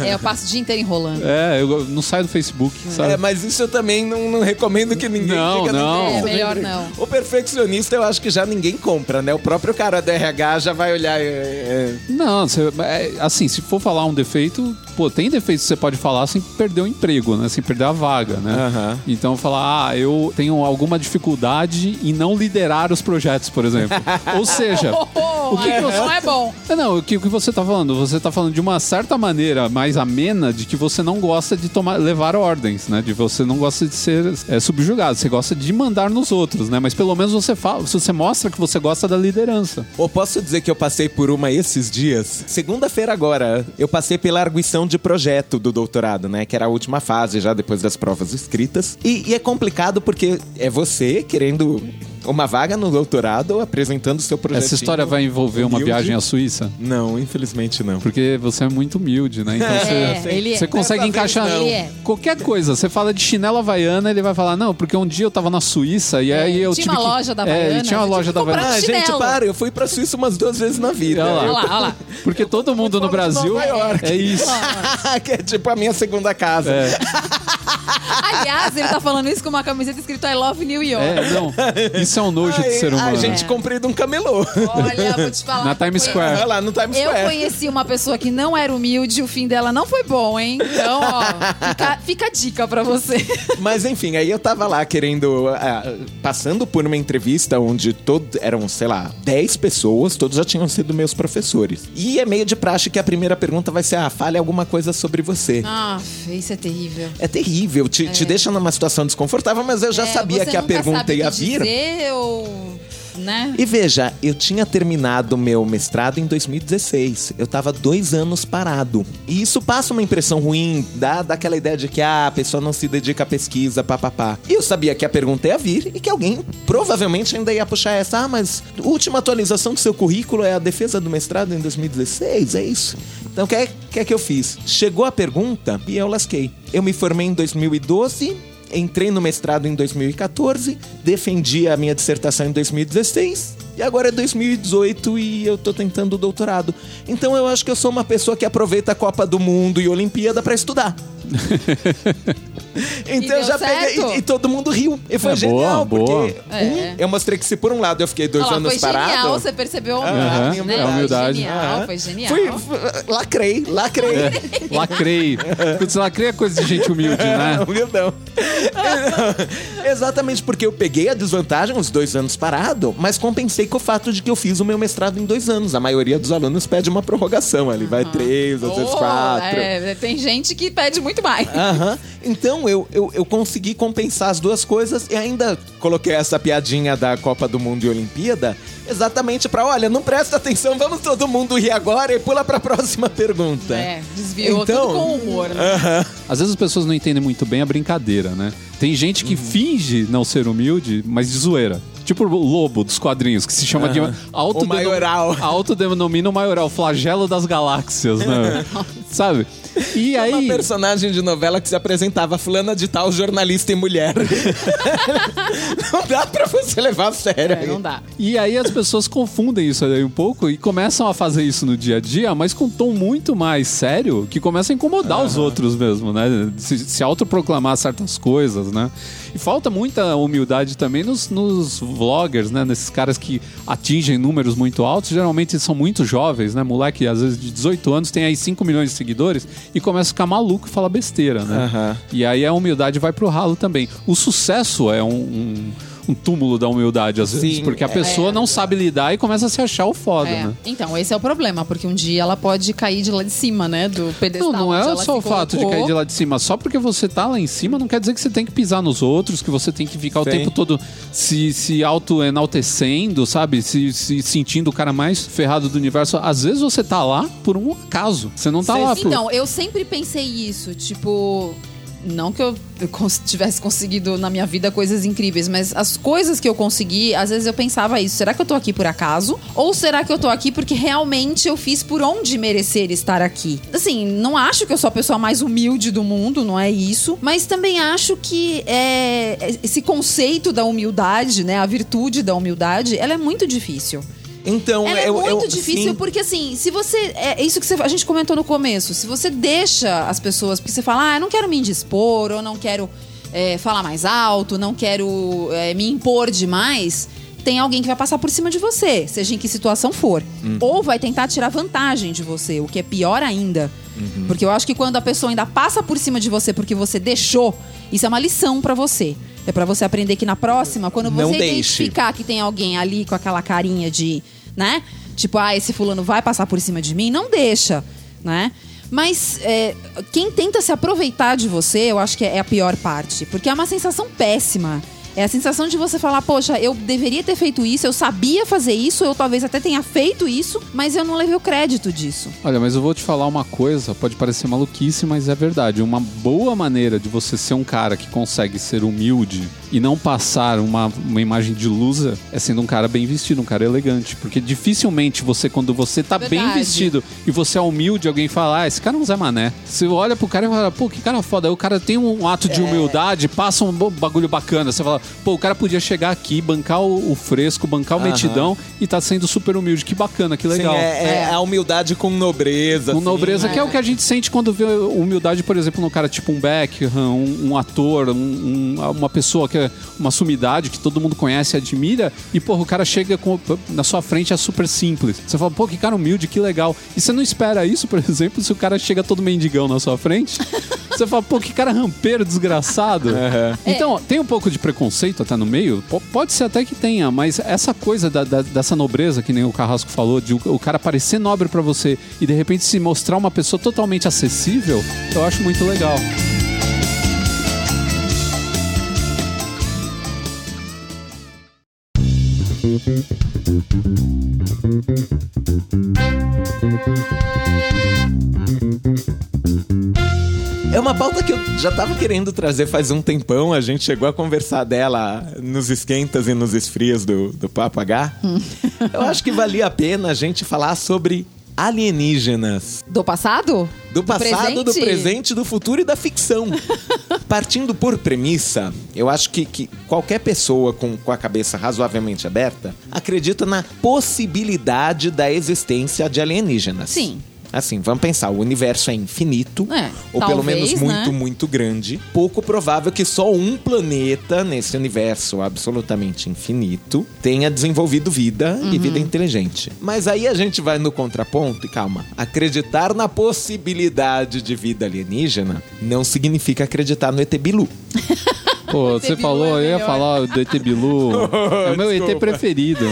Speaker 2: é, eu passo o dia inteiro enrolando.
Speaker 1: É, eu não saio do Facebook, sabe?
Speaker 3: É, mas isso eu também não, não recomendo que ninguém
Speaker 1: Não,
Speaker 3: diga.
Speaker 1: não.
Speaker 2: É,
Speaker 3: tem
Speaker 2: melhor não.
Speaker 3: O perfeccionista eu acho que já ninguém compra, né? O próprio cara da RH já vai olhar. é, é,
Speaker 1: Não, é, assim, se for falar um defeito, pô, tem defeitos que você pode falar sem perder o emprego, né? Sem perder a vaga, né?
Speaker 3: Aham.
Speaker 1: Então falar, ah, eu tenho alguma dificuldade em não liderar os projetos, por exemplo. Ou seja,
Speaker 2: Oh,
Speaker 1: o que, que você.
Speaker 2: não é bom.
Speaker 1: É, Não, o que, o que você tá falando? Você tá falando de uma certa maneira mais amena de que você não gosta de tomar, levar ordens, né? De você não gosta de ser é, subjugado, você gosta de mandar nos outros, né? Mas pelo menos você fala, você mostra que você gosta da liderança.
Speaker 3: Ou posso dizer que eu passei por uma esses dias? Segunda-feira agora, eu passei pela arguição de projeto do doutorado, né? Que era a última fase já depois das provas escritas. E, e é complicado porque é você querendo uma vaga no doutorado apresentando seu projeto.
Speaker 1: Essa história vai envolver uma viagem à Suíça?
Speaker 3: Não, infelizmente não.
Speaker 1: Porque você é muito humilde, né? Então
Speaker 2: É,
Speaker 1: você,
Speaker 2: ele é.
Speaker 1: você consegue
Speaker 3: Dessa
Speaker 1: encaixar
Speaker 2: é.
Speaker 1: qualquer coisa. Você fala de chinela havaiana, ele vai falar, não, porque um dia eu tava na Suíça e aí eu
Speaker 2: tinha
Speaker 1: tive
Speaker 2: uma
Speaker 1: que...
Speaker 2: loja da
Speaker 1: É,
Speaker 2: Havaiana,
Speaker 1: tinha uma loja
Speaker 2: tinha
Speaker 1: da
Speaker 2: comprar
Speaker 1: Havaiana.
Speaker 3: Ah,
Speaker 2: chinelo.
Speaker 3: gente, para, eu fui pra Suíça umas duas vezes na vida.
Speaker 1: Olha lá.
Speaker 2: Olha lá, olha lá.
Speaker 1: Porque todo mundo no Brasil é isso.
Speaker 3: que é tipo a minha segunda casa.
Speaker 1: É,
Speaker 2: Aliás, ele tá falando isso com uma camiseta escrito I love New York.
Speaker 1: é, não. Isso é um nojo de ser humano.
Speaker 3: A gente
Speaker 2: É.
Speaker 3: comprido um camelô.
Speaker 2: Olha, vou te falar.
Speaker 1: Na Times Square.
Speaker 3: Olha lá no Times
Speaker 2: Eu
Speaker 3: Square.
Speaker 2: conheci uma pessoa que não era humilde, o fim dela não foi bom, hein? Então, ó, fica, fica a dica pra você.
Speaker 3: Mas enfim, aí eu tava lá querendo. ah, passando por uma entrevista onde todo, eram, sei lá, 10 pessoas, todos já tinham sido meus professores. E é meio de praxe que a primeira pergunta vai ser: ah, fale alguma coisa sobre você.
Speaker 2: Ah, isso é terrível.
Speaker 3: É terrível, te, te deixa numa situação desconfortável, mas eu já
Speaker 2: É,
Speaker 3: sabia que a pergunta ia vir.
Speaker 2: Dizer, ou, né?
Speaker 3: E veja, eu tinha terminado meu mestrado em 2016. Eu tava dois anos parado. E isso passa uma impressão ruim, dá, dá aquela ideia de que ah, a pessoa não se dedica à pesquisa, papapá. E eu sabia que a pergunta ia vir e que alguém provavelmente ainda ia puxar essa. Ah, mas a última atualização do seu currículo é a defesa do mestrado em 2016, é isso? Então, o que, é, que é que eu fiz? Chegou a pergunta e eu lasquei. Eu me formei em 2012 entrei no mestrado em 2014, defendi a minha dissertação em 2016 e agora é 2018 e eu tô tentando o doutorado. Então eu acho que eu sou uma pessoa que aproveita a Copa do Mundo e Olimpíada pra estudar. então eu já peguei e, e todo mundo riu. E foi
Speaker 1: É,
Speaker 3: genial,
Speaker 1: boa, boa.
Speaker 3: porque
Speaker 2: É.
Speaker 3: um, eu mostrei que se por um lado eu fiquei dois
Speaker 2: Olha lá,
Speaker 3: anos
Speaker 2: foi
Speaker 3: parado.
Speaker 2: genial, você percebeu?
Speaker 3: Aham,
Speaker 2: né?
Speaker 3: é
Speaker 1: humildade.
Speaker 2: Genial,
Speaker 3: Aham.
Speaker 2: foi genial.
Speaker 3: Fui, fui- lacrei, lacrei.
Speaker 1: Lacrei. Putz, lacrei é coisa de gente humilde, né?
Speaker 3: Humildão. Exatamente porque eu peguei a desvantagem, os dois anos parado, mas compensei com o fato de que eu fiz o meu mestrado em dois anos. A maioria dos alunos pede uma prorrogação ali, vai três, às vezes quatro.
Speaker 2: é, tem gente que pede muito mais.
Speaker 3: Aham. Então eu, eu, eu consegui compensar as duas coisas e ainda coloquei essa piadinha da Copa do Mundo e Olimpíada exatamente pra, olha, não presta atenção, vamos todo mundo rir agora e pula pra próxima pergunta.
Speaker 2: É, desviou
Speaker 3: Então-
Speaker 2: tudo com humor, né?
Speaker 3: Aham.
Speaker 1: Às vezes as pessoas não entendem muito bem a brincadeira, né? Tem gente
Speaker 3: Uhum.
Speaker 1: que finge não ser humilde, mas de zoeira. Tipo o lobo dos quadrinhos, que se chama de auto
Speaker 3: O maioral.
Speaker 1: Autodenomina o maioral, o flagelo das galáxias, né? Sabe? E
Speaker 3: Uma
Speaker 1: aí.
Speaker 3: personagem de novela que se apresentava fulana de tal, jornalista e mulher. não dá pra você levar a sério.
Speaker 2: É, não dá.
Speaker 1: E aí as pessoas confundem isso aí um pouco e começam a fazer isso no dia a dia, mas com um tom muito mais sério, que começa a incomodar os outros mesmo, né? Se, se autoproclamar certas coisas, né? E falta muita humildade também nos, nos vloggers, né? Nesses caras que atingem números muito altos, geralmente são muito jovens, né? Moleque, às vezes de 18 anos, tem aí 5 milhões de seguidores e começa a ficar maluco e fala besteira, né?
Speaker 3: Aham.
Speaker 1: E aí a humildade vai pro ralo também. O sucesso é um, um, um túmulo da humildade, às vezes,
Speaker 3: Sim,
Speaker 1: porque a
Speaker 3: é.
Speaker 1: pessoa não sabe lidar e começa a se achar o foda,
Speaker 2: É.
Speaker 1: né?
Speaker 2: Então, esse é o problema, porque um dia ela pode cair de lá de cima, né? Do pedestal.
Speaker 1: Não, não é
Speaker 2: ela
Speaker 1: só o fato de cair de lá de cima. Só porque você tá lá em cima não quer dizer que você tem que pisar nos outros, que você tem que ficar o
Speaker 3: Sim.
Speaker 1: tempo todo se, se auto-enaltecendo, sabe? Se, se sentindo o cara mais ferrado do universo. Às vezes você tá lá por um acaso. Você não tá
Speaker 3: Sim,
Speaker 1: lá por...
Speaker 2: Então, eu sempre pensei isso, tipo. Não que eu tivesse conseguido na minha vida coisas incríveis, mas as coisas que eu consegui, às vezes eu pensava isso: será que eu tô aqui por acaso? Ou será que eu tô aqui porque realmente eu fiz por onde merecer estar aqui? Assim, não acho que eu sou a pessoa mais humilde do mundo, não é isso. Mas também acho que é, esse conceito da humildade, né? A virtude da humildade, ela é muito difícil.
Speaker 3: Então,
Speaker 2: Ela é
Speaker 3: eu,
Speaker 2: muito
Speaker 3: eu-
Speaker 2: difícil
Speaker 3: sim.
Speaker 2: porque assim, se você é isso que você- a gente comentou no começo, se você deixa as pessoas, porque você fala, ah, eu não quero me indispor, ou não quero é, falar mais alto, não quero é, me impor demais, tem alguém que vai passar por cima de você, seja em que situação for,
Speaker 3: Uhum.
Speaker 2: ou vai tentar tirar vantagem de você, o que é pior ainda,
Speaker 3: Uhum.
Speaker 2: porque eu acho que quando a pessoa ainda passa por cima de você porque você deixou, isso é uma lição pra você. É pra você aprender que na próxima, quando
Speaker 3: Não
Speaker 2: você
Speaker 3: deixe.
Speaker 2: identificar que tem alguém ali com aquela carinha de, né? Tipo, ah, esse fulano vai passar por cima de mim, não deixa, né? Mas é, quem tenta se aproveitar de você, eu acho que é a pior parte. Porque é uma sensação péssima. É a sensação de você falar, poxa, eu deveria ter feito isso, eu sabia fazer isso, eu talvez até tenha feito isso, mas eu não levei o crédito disso.
Speaker 1: Olha, mas eu vou te falar uma coisa, pode parecer maluquice, mas é verdade. Uma boa maneira de você ser um cara que consegue ser humilde e não passar uma, uma imagem de loser é sendo um cara bem vestido, um cara elegante. Porque dificilmente você, quando você tá bem
Speaker 2: Verdade.
Speaker 1: vestido e você é humilde, alguém fala, ah, esse cara é um Zé Mané. Você olha pro cara e fala, pô, que cara foda. Aí o cara tem um ato
Speaker 3: É.
Speaker 1: de humildade, passa um bagulho bacana. Você fala, pô, o cara podia chegar aqui, bancar o, o fresco, bancar o
Speaker 3: Aham.
Speaker 1: metidão e tá sendo super humilde. Que bacana, que
Speaker 3: Sim,
Speaker 1: legal.
Speaker 3: é, é
Speaker 2: É.
Speaker 3: a humildade com nobreza.
Speaker 1: Com
Speaker 3: assim.
Speaker 1: nobreza, que é
Speaker 2: É.
Speaker 1: o que a gente sente quando vê humildade, por exemplo, no cara tipo um Beckham, um, um ator, um- um- uma pessoa que é uma sumidade que todo mundo conhece e admira, e, porra, o cara chega com, na sua frente é super simples. Você fala, pô, que cara humilde, que legal. E você não espera isso, por exemplo, se o cara chega todo mendigão na sua frente. Você fala, pô, que cara rampeiro, desgraçado. Então, tem um pouco de preconceito até no meio? Po- Pode ser até que tenha, mas essa coisa da- da- dessa nobreza, que nem o Carrasco falou, de o, o cara parecer nobre pra você e de repente se mostrar uma pessoa totalmente acessível, eu acho muito legal.
Speaker 3: É uma pauta que eu já tava querendo trazer faz um tempão. A gente chegou a conversar dela nos esquentas e nos esfrias do, do Papo H. eu acho que valia a pena a gente falar sobre alienígenas.
Speaker 2: Do passado?
Speaker 3: Do passado, do presente, do futuro e da ficção. Partindo por premissa, eu acho que, que qualquer pessoa com, com a cabeça razoavelmente aberta acredita na possibilidade da existência de alienígenas.
Speaker 2: Sim.
Speaker 3: Assim, vamos pensar, o universo é infinito,
Speaker 2: É,
Speaker 3: ou pelo
Speaker 2: talvez,
Speaker 3: menos muito,
Speaker 2: né?
Speaker 3: muito grande. Pouco provável que só um planeta nesse universo absolutamente infinito tenha desenvolvido vida e
Speaker 2: Uhum.
Speaker 3: vida inteligente. Mas aí a gente vai no contraponto e calma. Acreditar na possibilidade de vida alienígena não significa acreditar no ET Bilu.
Speaker 1: Pô, você falou,
Speaker 2: é
Speaker 1: eu ia falar do ET Bilu. É o meu ET preferido.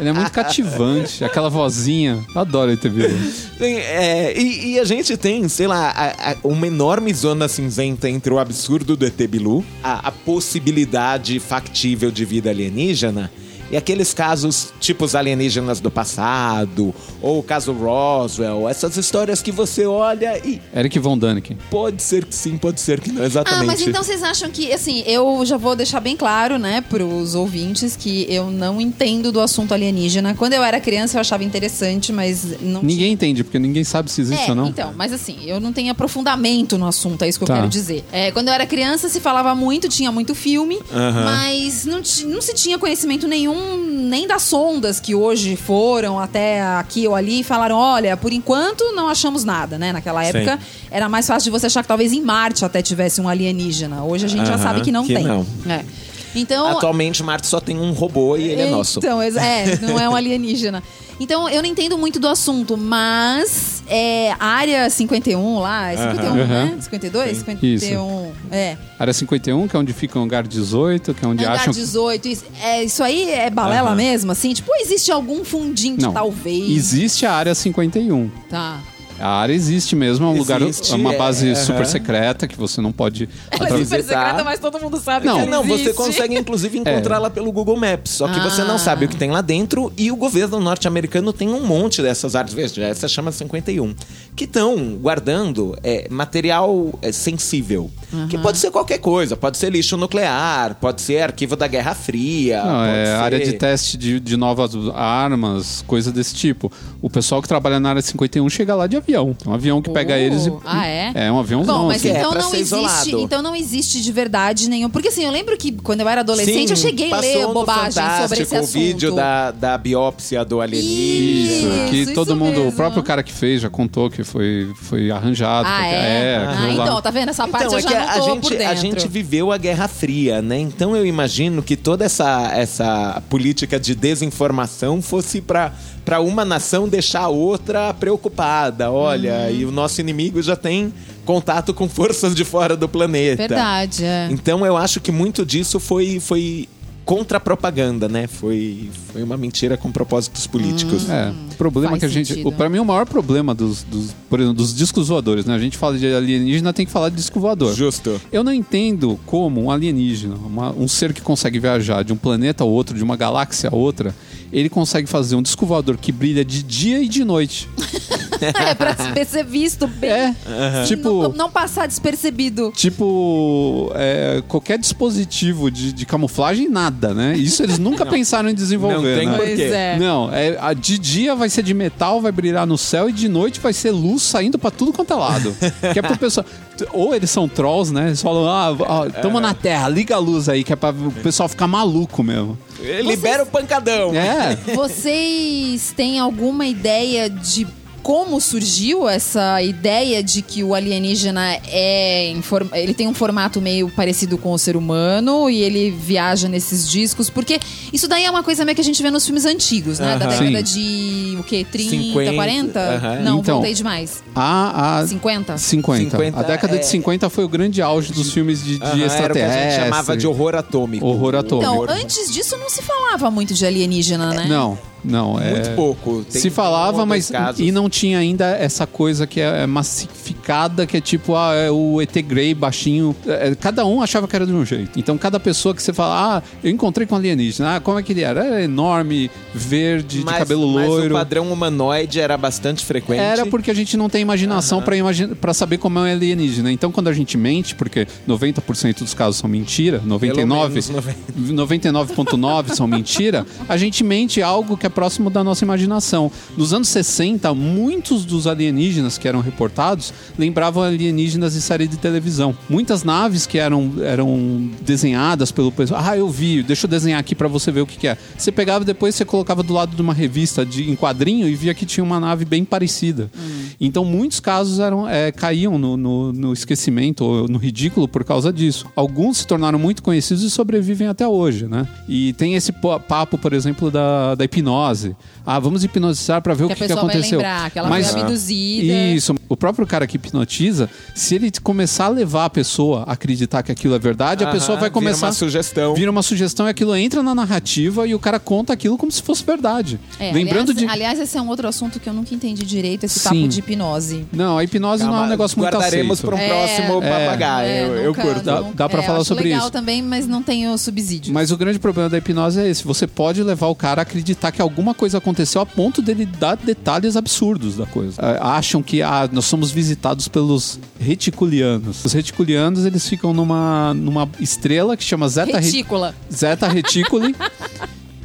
Speaker 1: Ele é muito cativante, aquela vozinha. Adoro ET Bilu.
Speaker 3: Tem, é, e, e a gente tem, sei lá, a- a- uma enorme zona cinzenta entre o absurdo do ET Bilu, a, a possibilidade factível de vida alienígena, e aqueles casos tipo os alienígenas do passado, ou o caso Roswell, essas histórias que você olha e
Speaker 1: Eric Von Däniken.
Speaker 3: pode ser que sim, pode ser que não,
Speaker 2: Ah,
Speaker 3: exatamente.
Speaker 2: mas então vocês acham que, assim, eu já vou deixar bem claro, né, pros ouvintes que eu não entendo do assunto alienígena. Quando eu era criança eu achava interessante, mas não
Speaker 1: Ninguém entende, porque ninguém sabe se existe
Speaker 2: é,
Speaker 1: ou não.
Speaker 2: então, mas assim, eu não tenho aprofundamento no assunto, é isso que
Speaker 1: Tá.
Speaker 2: eu quero dizer. É, quando eu era criança, se falava muito, tinha muito filme, mas não, não se tinha conhecimento nenhum, nem das sondas que hoje foram até aqui ou ali e falaram: olha, por enquanto não achamos nada, né? Naquela
Speaker 3: Sim.
Speaker 2: época era mais fácil de você achar que talvez em Marte até tivesse um alienígena. Hoje a gente já sabe que não
Speaker 3: que
Speaker 2: tem.
Speaker 3: não.
Speaker 2: É. Então,
Speaker 3: Atualmente Marte só tem um robô e ele é nosso.
Speaker 2: então, é, não é um alienígena. Então, eu não entendo muito do assunto, mas é, a área 51 lá, é 51,
Speaker 1: Aham.
Speaker 2: né? 52? 51. É.
Speaker 1: Área 51, que é onde fica o hangar 18, que é onde
Speaker 2: Hangar
Speaker 1: acham.
Speaker 2: 18, isso, é, isso aí é balela
Speaker 3: Aham.
Speaker 2: mesmo, assim? Tipo, existe algum fundinho
Speaker 1: Não.
Speaker 2: talvez?
Speaker 1: Existe a área 51.
Speaker 2: Tá.
Speaker 1: A área existe mesmo, é um lugar,
Speaker 3: Existe,
Speaker 1: é uma base
Speaker 3: é,
Speaker 1: super secreta que você não pode.
Speaker 2: Ela é super secreta, mas todo mundo sabe
Speaker 1: Não,
Speaker 2: que ela
Speaker 3: Não, você
Speaker 2: existe.
Speaker 3: consegue inclusive encontrá-la pelo Google Maps, só que você
Speaker 2: Ah.
Speaker 3: não sabe o que tem lá dentro e o governo norte-americano tem um monte dessas áreas, veja, essa chama 51, que estão guardando é, material é, sensível, que pode ser qualquer coisa, pode ser lixo nuclear, pode ser arquivo da Guerra Fria,
Speaker 1: Não,
Speaker 3: pode
Speaker 1: é
Speaker 3: ser-
Speaker 1: área de teste de, de novas armas, coisa desse tipo. O pessoal que trabalha na área 51 chega lá de avião. Tem um avião que pega
Speaker 2: Oh.
Speaker 1: eles e.
Speaker 2: Ah, é?
Speaker 1: É um aviãozão.
Speaker 2: Bom, mas
Speaker 1: assim.
Speaker 3: é
Speaker 2: então
Speaker 3: pra
Speaker 2: não existe,
Speaker 3: isolado.
Speaker 2: então não existe de verdade nenhum. Porque assim, eu lembro que quando eu era adolescente, eu
Speaker 3: Sim,
Speaker 2: cheguei a
Speaker 3: passou
Speaker 2: ler bobagem sobre esse assunto.
Speaker 3: o vídeo da, da biópsia do alienígena.
Speaker 1: Isso, que
Speaker 2: Isso,
Speaker 1: todo
Speaker 2: isso
Speaker 1: mundo,
Speaker 2: mesmo.
Speaker 1: o próprio cara que fez já contou que foi, foi arranjado.
Speaker 2: Ah,
Speaker 1: porque-
Speaker 2: é?
Speaker 1: aquilo
Speaker 2: ah, então, tá vendo? Essa parte
Speaker 3: Então,
Speaker 2: eu
Speaker 3: é
Speaker 2: já
Speaker 3: que
Speaker 2: não
Speaker 3: a
Speaker 2: tô
Speaker 3: gente,
Speaker 2: por dentro.
Speaker 3: a gente viveu a Guerra Fria, né? Então eu imagino que toda essa, essa política de desinformação fosse para para uma nação deixar a outra preocupada. Olha,
Speaker 2: Uhum.
Speaker 3: e o nosso inimigo já tem contato com forças de fora do planeta.
Speaker 2: Verdade, é.
Speaker 3: Então eu acho que muito disso foi foi contra a propaganda, né? Foi foi uma mentira com propósitos políticos.
Speaker 1: É, o problema
Speaker 2: Faz
Speaker 1: que a gente. pra mim, o maior problema dos, dos, por exemplo, dos discos voadores, né? A gente fala de alienígena, tem que falar de disco voador.
Speaker 3: Justo.
Speaker 1: Eu não entendo como um alienígena, uma- um ser que consegue viajar de um planeta a outro, de uma galáxia a outra, ele consegue fazer um disco voador que brilha de dia e de noite.
Speaker 2: é pra ser visto bem.
Speaker 1: É, tipo.
Speaker 2: Não, não passar despercebido.
Speaker 1: Tipo, é, qualquer dispositivo de, de camuflagem, nada, né? Isso eles nunca pensaram em desenvolver,
Speaker 3: Não tem
Speaker 1: né?
Speaker 3: por
Speaker 2: Pois
Speaker 3: quê?
Speaker 2: é.
Speaker 1: Não, é, a, de dia vai ser de metal, vai brilhar no céu, e de noite vai ser luz saindo pra tudo quanto é lado. que é pro pessoal. Ou eles são trolls, né? Eles falam, ah, ó, tamo na Terra, liga a luz aí, que é pra o pessoal ficar maluco mesmo.
Speaker 3: Libera o pancadão.
Speaker 1: É.
Speaker 2: Vocês têm alguma ideia de como surgiu essa ideia de que o alienígena é ele tem um formato meio parecido com o ser humano e ele viaja nesses discos, porque isso daí é uma coisa meio que a gente vê nos filmes antigos, né? Da
Speaker 3: Aham.
Speaker 2: década
Speaker 1: Sim.
Speaker 2: de o quê? 30,
Speaker 3: 50,
Speaker 2: 40?
Speaker 3: aham.
Speaker 2: Não,
Speaker 1: Então,
Speaker 2: voltei demais.
Speaker 1: A, a
Speaker 2: 50?
Speaker 1: 50.
Speaker 3: 50,
Speaker 1: A década
Speaker 3: é-
Speaker 1: de 50 foi o grande auge dos filmes de, de
Speaker 3: o que a
Speaker 1: extraterrestre.
Speaker 3: gente chamava de horror atômico.
Speaker 1: Horror atômico.
Speaker 2: Então,
Speaker 3: Horror-
Speaker 2: antes disso não se falava muito de alienígena, né?
Speaker 1: Não, não. É...
Speaker 3: Muito pouco. Tem-
Speaker 1: se falava, mas
Speaker 3: casos.
Speaker 1: e não tinha ainda essa coisa que é massificada, que é tipo, ah, é o ET Grey baixinho. É, cada um achava que era de um jeito. Então, cada pessoa que você fala, ah, eu encontrei com alienígena. Ah, como é que ele era? Era enorme, verde, de
Speaker 3: Mas-
Speaker 1: cabelo
Speaker 3: Mas
Speaker 1: loiro.
Speaker 3: o padrão humanoide era bastante frequente.
Speaker 1: Era porque a gente não tem imaginação pra imagina pra saber como é um alienígena. Então, quando a gente mente, porque 90% dos casos são mentira, 99,
Speaker 3: menos 90.
Speaker 1: 99,9 são mentira, a gente mente algo que é próximo da nossa imaginação. Nos anos 60, muitos dos alienígenas que eram reportados lembravam alienígenas de série de televisão. Muitas naves que eram, eram desenhadas pelo pessoal. Ah, eu vi, deixa eu desenhar aqui pra você ver o que, que é. Você pegava depois você colocava do lado de uma revista de, em quadrinho e via que tinha uma nave bem parecida. Então, muitos casos eram, é, caíam no, no- no esquecimento ou no ridículo por causa disso. Alguns se tornaram muito conhecidos e sobrevivem até hoje, né? E tem esse po- papo, por exemplo, da, da hipnose. Ah, vamos hipnotizar para ver
Speaker 2: Que
Speaker 1: o
Speaker 2: a
Speaker 1: que, que
Speaker 2: pessoa vai
Speaker 1: aconteceu.
Speaker 2: lembrar que ela
Speaker 1: Mas,
Speaker 2: foi abduzida.
Speaker 1: Isso. O próprio cara que hipnotiza, se ele começar a levar a pessoa a acreditar que aquilo é verdade, a
Speaker 3: Aham,
Speaker 1: pessoa vai
Speaker 3: vira
Speaker 1: começar...
Speaker 3: uma sugestão.
Speaker 1: Vira uma sugestão e aquilo entra na narrativa e o cara conta aquilo como se fosse verdade.
Speaker 2: É,
Speaker 1: Lembrando
Speaker 2: aliás,
Speaker 1: de...
Speaker 2: aliás, esse é um outro assunto que eu nunca entendi direito, esse
Speaker 1: Sim.
Speaker 2: papo de hipnose.
Speaker 1: Não, a hipnose não é um
Speaker 3: Calma,
Speaker 1: negócio muito
Speaker 3: Guardaremos
Speaker 1: aceito.
Speaker 3: para um
Speaker 2: É,
Speaker 3: próximo
Speaker 2: é,
Speaker 3: papagaio.
Speaker 2: É,
Speaker 3: eu, eu
Speaker 2: nunca-
Speaker 3: curto.
Speaker 1: Dá- dá pra
Speaker 2: é,
Speaker 1: falar sobre
Speaker 2: legal
Speaker 1: isso.
Speaker 2: também, mas não tenho subsídio.
Speaker 1: Mas o grande problema da hipnose é esse: você pode levar o cara a acreditar que alguma coisa aconteceu a ponto dele dar detalhes absurdos da coisa. Ah, Acham que ah, nós somos visitados pelos reticulianos. Os reticulianos eles ficam numa, numa estrela que chama Zeta, Re-
Speaker 2: Retícula.
Speaker 1: Zeta Reticuli.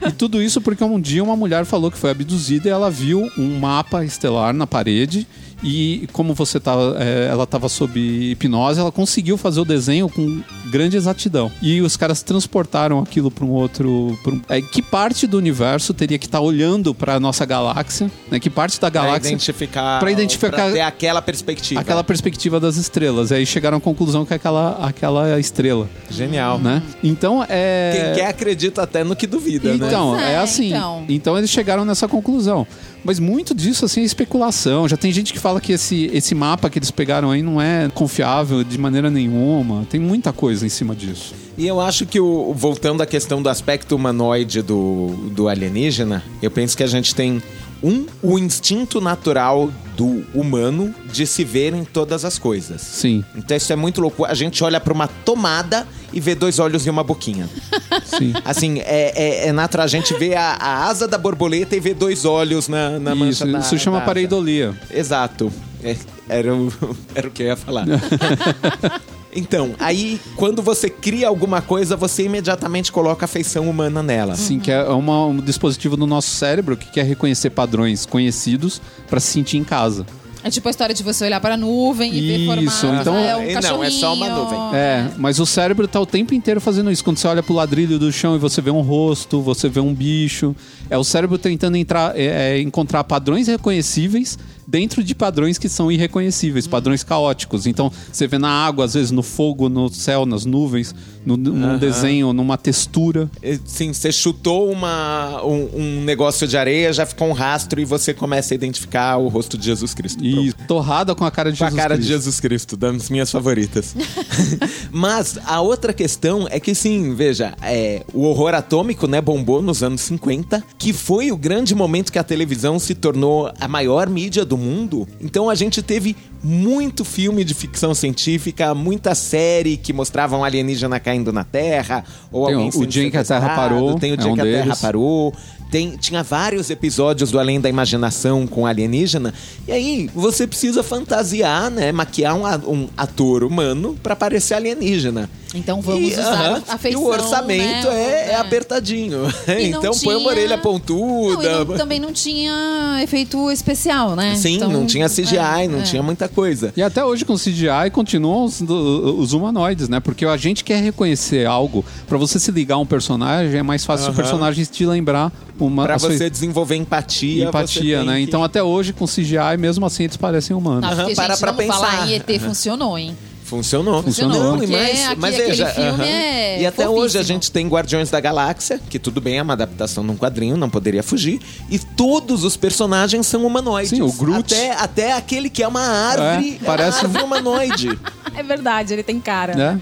Speaker 1: E tudo isso porque um dia uma mulher falou que foi abduzida e ela viu um mapa estelar na parede. E como você tava, é, ela estava sob hipnose, ela conseguiu fazer o desenho com grande exatidão. E os caras transportaram aquilo para um outro. pra um- é, que parte do universo teria que estar olhando para a nossa galáxia? Né? Que parte da galáxia.
Speaker 3: identificar.
Speaker 1: Pra identificar-
Speaker 3: pra ter aquela perspectiva.
Speaker 1: Aquela perspectiva das estrelas. E aí chegaram à conclusão que é aquela, aquela estrela.
Speaker 3: Genial.
Speaker 1: Né? Então é.
Speaker 3: Quem quer acredita até no que duvida, né?
Speaker 1: Então,
Speaker 2: Pois
Speaker 1: é,
Speaker 2: é,
Speaker 1: assim.
Speaker 2: então.
Speaker 1: Então. eles chegaram nessa conclusão. Mas muito disso, assim, é especulação. Já tem gente que fala que esse, esse mapa que eles pegaram aí não é confiável de maneira nenhuma. Tem muita coisa em cima disso.
Speaker 3: E eu acho que, o, voltando à questão do aspecto humanoide do, do alienígena, eu penso que a gente tem Um, o instinto natural do humano de se ver em todas as coisas.
Speaker 1: Sim,
Speaker 3: Então isso é muito louco. A gente olha pra uma tomada e vê dois olhos e uma boquinha.
Speaker 1: sim.
Speaker 3: Assim, é, é, é natural. A gente vê a, a asa da borboleta e vê dois olhos na, na mancha
Speaker 1: Isso,
Speaker 3: da
Speaker 1: isso chama
Speaker 3: da
Speaker 1: pareidolia.
Speaker 3: Exato. É, era, o, era o que eu ia falar. então, aí, quando você cria alguma coisa, você imediatamente coloca a feição humana nela.
Speaker 1: Sim, que é uma- um dispositivo do nosso cérebro que quer reconhecer padrões conhecidos para se sentir em casa.
Speaker 2: É tipo a história de você olhar para a nuvem e ver
Speaker 1: Isso,
Speaker 2: formatos.
Speaker 1: então-
Speaker 2: é um
Speaker 3: Não, é só uma nuvem.
Speaker 1: É, mas o cérebro tá o tempo inteiro fazendo isso. Quando você olha pro ladrilho do chão e você vê um rosto, você vê um bicho. É o cérebro tentando entrar, é, é, encontrar padrões reconhecíveis dentro de padrões que são irreconhecíveis, padrões caóticos. Então, você vê na água, às vezes no fogo, no céu, nas nuvens, no, num desenho, numa textura.
Speaker 3: Sim, você chutou uma, um, um negócio de areia, já ficou um rastro e você começa a identificar o rosto de Jesus Cristo.
Speaker 1: E torrada com a cara de
Speaker 3: Com a
Speaker 1: Jesus
Speaker 3: cara de
Speaker 1: Cristo.
Speaker 3: Jesus Cristo, das minhas favoritas. Mas a outra questão é que sim, veja, é, o horror atômico, né, bombou nos anos 50, que foi o grande momento que a televisão se tornou a maior mídia do mundo. Então a gente teve muito filme de ficção científica, muita série que mostravam alienígena caindo na Terra, ou
Speaker 1: Tem o-
Speaker 3: alguém
Speaker 1: o
Speaker 3: sendo
Speaker 1: Dia em que a Terra Parou,
Speaker 3: tem o
Speaker 1: é
Speaker 3: dia
Speaker 1: um
Speaker 3: que a Terra parou. Tem, tinha vários episódios do Além da Imaginação com alienígena. E aí, você precisa fantasiar, né? Maquiar um, um ator humano pra parecer alienígena.
Speaker 2: Então vamos
Speaker 3: E,
Speaker 2: usar
Speaker 3: aham,
Speaker 2: a feição,
Speaker 3: E o orçamento
Speaker 2: né?
Speaker 3: é, é
Speaker 2: É.
Speaker 3: apertadinho.
Speaker 2: E não
Speaker 3: então põe uma
Speaker 2: tinha-
Speaker 3: orelha
Speaker 2: Não, e
Speaker 3: pontuda.
Speaker 2: não- também não tinha efeito especial, né?
Speaker 3: Sim,
Speaker 2: Então,
Speaker 3: não tinha CGI,
Speaker 2: é,
Speaker 3: não
Speaker 2: é.
Speaker 3: tinha muita coisa.
Speaker 1: E até hoje com CGI continuam os, os humanoides, né? Porque a gente quer reconhecer algo. Pra você se ligar a um personagem, é mais fácil se o
Speaker 3: Aham.
Speaker 1: personagem te lembrar uma
Speaker 3: Pra
Speaker 1: a sua
Speaker 3: você desenvolver empatia. você
Speaker 1: empatia, né?
Speaker 3: que-
Speaker 1: Então até hoje com CGI, mesmo assim, eles parecem humanos.
Speaker 2: Não, porque,
Speaker 3: para
Speaker 2: gente,
Speaker 3: pra pensar.
Speaker 2: falar em ET funcionou, hein?
Speaker 3: Funcionou.
Speaker 1: Funcionou,
Speaker 3: Não, e mais,
Speaker 2: aqui
Speaker 3: mas veja,
Speaker 2: filme
Speaker 3: aham.
Speaker 2: é
Speaker 3: E até
Speaker 2: fofíssimo.
Speaker 3: hoje a gente tem Guardiões da Galáxia, que tudo bem, é uma adaptação num quadrinho, não poderia fugir. E todos os personagens são humanoides.
Speaker 1: Sim, o Groot.
Speaker 3: Até, até aquele que é uma árvore,
Speaker 1: É,
Speaker 3: é,
Speaker 1: parece
Speaker 3: uma árvore humanoide.
Speaker 2: É verdade, ele tem cara.
Speaker 1: Né?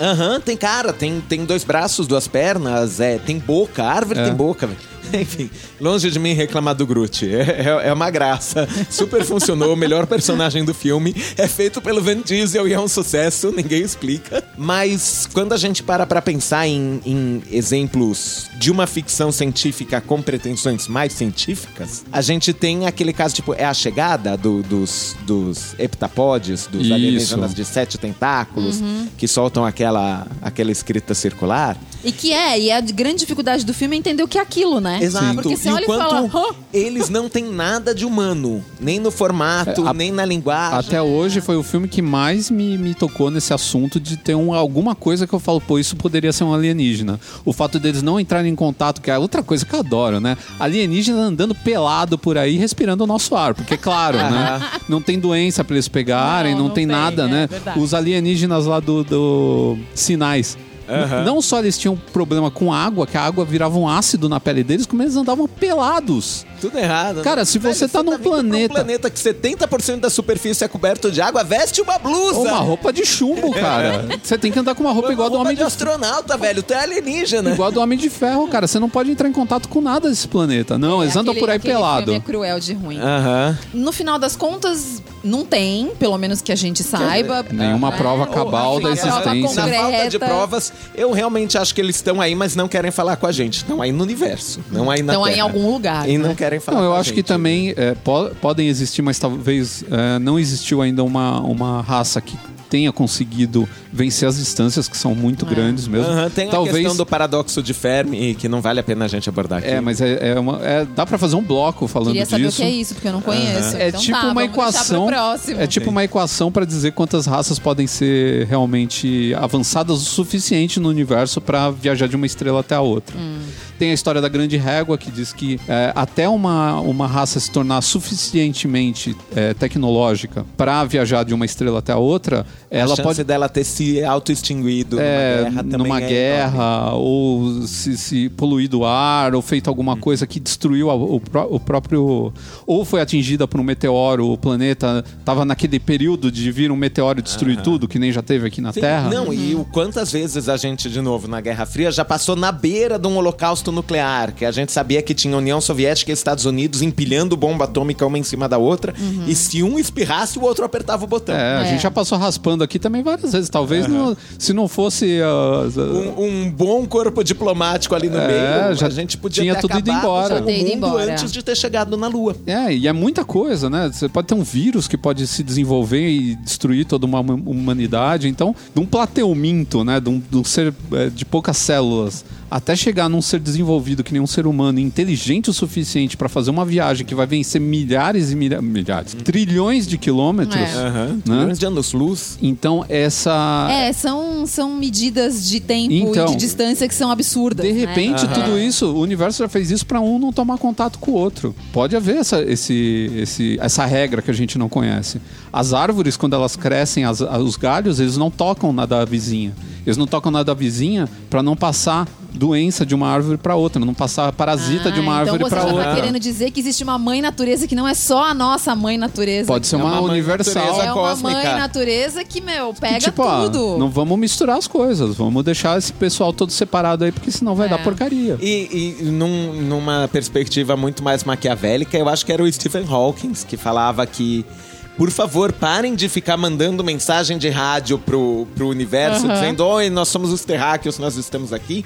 Speaker 3: Aham, tem cara, tem, tem dois braços, duas pernas, é, tem boca, a árvore
Speaker 1: É.
Speaker 3: tem boca, velho. Enfim, longe de mim reclamar do Groot. É, é, é uma graça. Super funcionou, o melhor personagem do filme. É feito pelo Van Diesel e é um sucesso, ninguém explica. Mas quando a gente para pra pensar em, em exemplos de uma ficção científica com pretensões mais científicas, a gente tem aquele caso, tipo, é a chegada do- dos, dos heptapodes, dos
Speaker 1: Isso.
Speaker 3: alienígenas de sete tentáculos, que soltam aquela, aquela escrita circular.
Speaker 2: E que é, e a grande dificuldade do filme é entender o que é aquilo, né?
Speaker 3: Exato.
Speaker 2: Porque você
Speaker 3: e
Speaker 2: olha
Speaker 3: o
Speaker 2: e
Speaker 3: quanto
Speaker 2: fala.
Speaker 3: Eles não têm nada de humano, nem no formato,
Speaker 1: É, a-
Speaker 3: nem na linguagem.
Speaker 1: Até hoje foi o filme que mais me, me tocou nesse assunto de ter um, alguma coisa que eu falo, pô, isso poderia ser um alienígena. O fato deles não entrarem em contato, que é outra coisa que eu adoro, né? Alienígena andando pelado por aí, respirando o nosso ar. Porque, claro, né? Não tem doença pra eles pegarem,
Speaker 2: Não,
Speaker 1: não,
Speaker 2: não
Speaker 1: tem,
Speaker 2: tem,
Speaker 1: nada,
Speaker 2: é
Speaker 1: né?
Speaker 2: verdade.
Speaker 1: Os alienígenas lá do, do Sinais. N- Não só eles tinham problema com água, que a água virava um ácido na pele deles, como eles andavam pelados.
Speaker 3: Tudo errado. né?
Speaker 1: Cara, se você tá num
Speaker 3: vindo pra um
Speaker 1: planeta-
Speaker 3: planeta que 70% da superfície é coberto de água, veste uma blusa.
Speaker 1: Ou uma roupa de chumbo, cara. Você tem que andar com uma roupa
Speaker 3: Uma
Speaker 1: igual a do Homem
Speaker 3: de
Speaker 1: de
Speaker 3: astronauta, velho. Tu é alienígena.
Speaker 1: Igual do Homem de Ferro, cara. Você não pode entrar em contato com nada desse planeta. Não, eles andam
Speaker 2: Aquele-
Speaker 1: por aí pelado.
Speaker 2: filme é cruel de ruim.
Speaker 3: Aham.
Speaker 2: No final das contas, não tem, pelo menos que a gente saiba.
Speaker 1: Nenhuma
Speaker 2: É,
Speaker 1: prova cabal
Speaker 2: ou,
Speaker 1: da
Speaker 2: prova
Speaker 1: existência.
Speaker 3: Na falta de provas, eu realmente acho que eles estão aí, mas não querem falar com a gente. Estão aí no universo, não aí na
Speaker 2: Estão aí em algum lugar,
Speaker 3: E
Speaker 2: né?
Speaker 3: não querem falar
Speaker 1: Não, eu
Speaker 3: com a
Speaker 1: acho que
Speaker 3: gente.
Speaker 1: também é, po- podem existir, mas talvez é, não existiu ainda uma, uma raça que tenha conseguido vencer as distâncias, que são muito grandes mesmo.
Speaker 3: Aham, tem a
Speaker 1: talvez
Speaker 3: questão do paradoxo de Fermi, que não vale a pena a gente abordar aqui.
Speaker 1: É, mas é, é uma, é- dá pra fazer um bloco falando
Speaker 2: Queria saber
Speaker 1: disso.
Speaker 2: o que é isso, porque eu não conheço.
Speaker 1: É
Speaker 2: Então
Speaker 1: tipo
Speaker 2: tá,
Speaker 1: uma equação. É tipo uma equação para dizer quantas raças podem ser realmente avançadas o suficiente no universo para viajar de uma estrela até a outra.
Speaker 2: Hum.
Speaker 1: Tem a história da grande régua que diz que é, até uma, uma raça se tornar suficientemente é, tecnológica para viajar de uma estrela até a outra,
Speaker 3: a
Speaker 1: ela
Speaker 3: chance
Speaker 1: pode
Speaker 3: dela ter se auto-extinguido
Speaker 1: é,
Speaker 3: numa guerra
Speaker 1: numa
Speaker 3: é
Speaker 1: guerra ou se, se poluído o ar ou feito
Speaker 3: Hum.
Speaker 1: alguma coisa que destruiu a- o, o próprio ou foi atingida por um meteoro o planeta tava naquele período de vir um meteoro e destruir tudo que nem já teve aqui na
Speaker 3: Sim,
Speaker 1: Terra.
Speaker 3: Não, e o quantas vezes a gente, de novo, na Guerra Fria, já passou na beira de um holocausto holocausto nuclear, que a gente sabia que tinha União Soviética e Estados Unidos empilhando bomba atômica uma em cima da outra, e se um espirrasse, o outro apertava o botão.
Speaker 1: É, a
Speaker 2: É.
Speaker 1: gente já passou raspando aqui também várias vezes. Talvez não- se não fosse. ah,
Speaker 3: Um, um bom corpo diplomático ali no
Speaker 1: É,
Speaker 3: meio,
Speaker 1: já
Speaker 3: a gente podia
Speaker 1: tinha
Speaker 3: ter
Speaker 1: tudo ido
Speaker 3: acabado
Speaker 1: embora.
Speaker 3: o mundo
Speaker 2: embora.
Speaker 3: antes de ter chegado na Lua.
Speaker 1: É, e é muita coisa, né? Você pode ter um vírus que pode se desenvolver e destruir toda uma hum- humanidade. Então, de um plateuminto, né? De um, de um ser é, de poucas células, até chegar num ser desenvolvido que nem um ser humano, inteligente o suficiente para fazer uma viagem que vai vencer milhares e milha- milhares, trilhões de quilômetros.
Speaker 2: É.
Speaker 1: Né?
Speaker 3: Milhões de anos-luz.
Speaker 1: Então, essa.
Speaker 2: É, são, são medidas de tempo
Speaker 1: Então,
Speaker 2: e de distância que são absurdas.
Speaker 1: De
Speaker 2: né?
Speaker 1: repente, tudo isso, o universo já fez isso para um não tomar contato com o outro. Pode haver essa, esse, esse, essa regra que a gente não conhece. As árvores, quando elas crescem, as- os galhos, eles não tocam na da vizinha. Eles não tocam na da vizinha para não passar doença de uma árvore para outra, não passar parasita de uma
Speaker 2: Ah,
Speaker 1: árvore
Speaker 2: então você
Speaker 1: para
Speaker 2: já
Speaker 1: outra.
Speaker 2: tá querendo dizer que existe uma mãe natureza que não é só a nossa mãe natureza.
Speaker 1: Pode ser
Speaker 3: É
Speaker 1: uma,
Speaker 3: uma mãe
Speaker 1: universal.
Speaker 2: é uma
Speaker 3: cósmica.
Speaker 2: mãe natureza que, meu, pega
Speaker 1: tipo, ah,
Speaker 2: tudo.
Speaker 1: não vamos misturar as coisas, vamos deixar esse pessoal todo separado aí, porque senão vai
Speaker 2: É.
Speaker 1: dar porcaria.
Speaker 3: E, e num- numa perspectiva muito mais maquiavélica, eu acho que era o Stephen Hawking que falava que, por favor, parem de ficar mandando mensagem de rádio pro, pro universo,
Speaker 2: Aham.
Speaker 3: dizendo: Oi, nós somos os terráqueos, nós estamos aqui.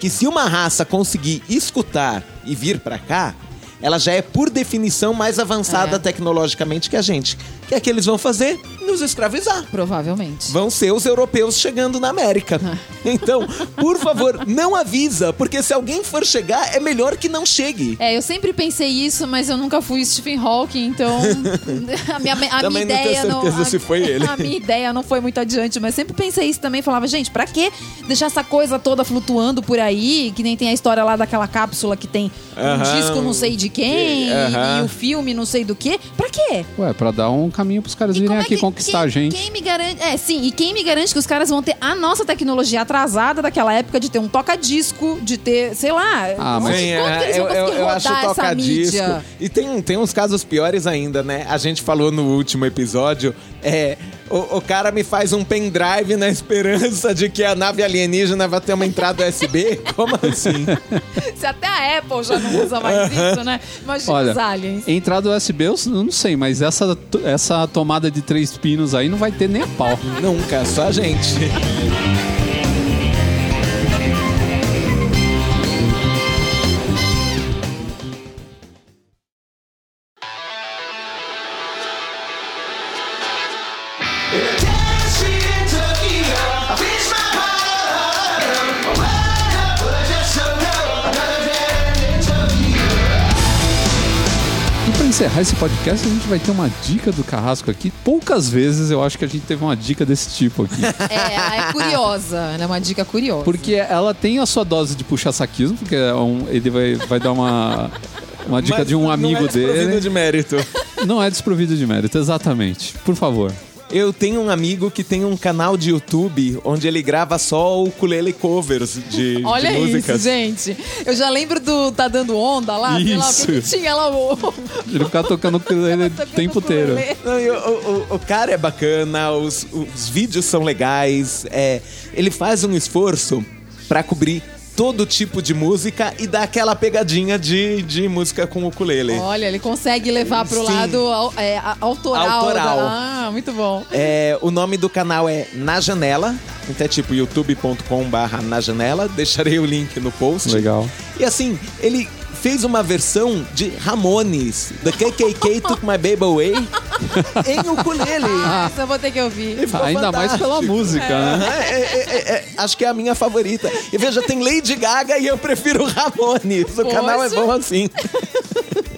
Speaker 3: Que se uma raça conseguir escutar e vir pra cá, ela já é, por definição, mais avançada
Speaker 2: É.
Speaker 3: tecnologicamente que a gente. O que é que eles vão fazer? Nos escravizar.
Speaker 2: Provavelmente.
Speaker 3: Vão ser os europeus chegando na América. Então, por favor, não avisa, porque se alguém for chegar, é melhor que não chegue.
Speaker 2: É, eu sempre pensei isso, mas eu nunca fui Stephen Hawking, então a minha, a
Speaker 3: Também
Speaker 2: minha
Speaker 3: não tenho
Speaker 2: ideia
Speaker 3: certeza
Speaker 2: a-
Speaker 3: se foi ele.
Speaker 2: A minha ideia não foi muito adiante, mas sempre pensei isso também. Falava, gente, pra que deixar essa coisa toda flutuando por aí? Que nem tem a história lá daquela cápsula que tem um disco não sei de quem e- e o filme não sei do que. Pra quê?
Speaker 1: Ué, pra dar um caminho pros caras
Speaker 2: E
Speaker 1: virem
Speaker 2: é
Speaker 1: aqui
Speaker 2: que-
Speaker 1: conquistar
Speaker 2: quem,
Speaker 1: a gente.
Speaker 2: Quem me garante. É, sim, e quem me garante que os caras vão ter a nossa tecnologia atrasada daquela época de ter um toca-disco, de ter, sei lá.
Speaker 1: Ah, mas-
Speaker 3: Sim, é, eu, eu, eu acho toca-disco. E tem, tem uns casos piores ainda, né? A gente falou no último episódio, é. O, o cara me faz um pendrive na esperança de que a nave alienígena vai ter uma entrada USB? Como assim?
Speaker 2: Se até a Apple já não usa mais isso, né? Imagina
Speaker 1: Olha,
Speaker 2: os aliens.
Speaker 1: entrada USB eu não sei, mas essa, essa tomada de três pinos aí não vai ter nem a pau.
Speaker 3: Nunca, só a gente.
Speaker 1: Encerrar esse podcast, a gente vai ter uma dica do Carrasco aqui. Poucas vezes eu acho que a gente teve uma dica desse tipo aqui.
Speaker 2: É, ela é curiosa, ela é uma dica curiosa.
Speaker 1: Porque ela tem a sua dose de puxa-saquismo, porque é um- ele vai, vai dar uma, uma dica
Speaker 3: Mas
Speaker 1: de um amigo
Speaker 3: não é desprovido
Speaker 1: dele.
Speaker 3: de mérito.
Speaker 1: Não é desprovido de mérito, exatamente. Por favor.
Speaker 3: Eu tenho um amigo que tem um canal de YouTube onde ele grava só ukulele covers de,
Speaker 2: Olha
Speaker 3: de músicas.
Speaker 2: isso, gente. Eu já lembro do Tá Dando Onda lá, sei lá,
Speaker 1: Isso.
Speaker 2: porque tinha lá o...
Speaker 1: Ele ficar tocando ukulele o tempo inteiro.
Speaker 3: o, o- o cara é bacana, os, os vídeos são legais, é, ele faz um esforço pra cobrir todo tipo de música e dar aquela pegadinha de, de música com ukulele.
Speaker 2: Olha, ele consegue levar pro
Speaker 3: Sim.
Speaker 2: lado é, autoral.
Speaker 3: Autoral.
Speaker 2: da- Ah, muito bom.
Speaker 3: É, o nome do canal é Na Janela, então é tipo youtube.com barra Na Janela, deixarei o link no post.
Speaker 1: Legal.
Speaker 3: E assim, ele fez uma versão de Ramones, The KKK Took My Baby Away, em ukulele.
Speaker 2: Ah, isso eu vou ter que ouvir.
Speaker 3: E
Speaker 1: Ainda mais pela
Speaker 3: fantástico.
Speaker 1: música, né?
Speaker 3: É, é, é, é, acho que é a minha favorita. E veja, tem Lady Gaga e eu prefiro Ramones. O canal é
Speaker 2: Poxa.
Speaker 3: bom assim.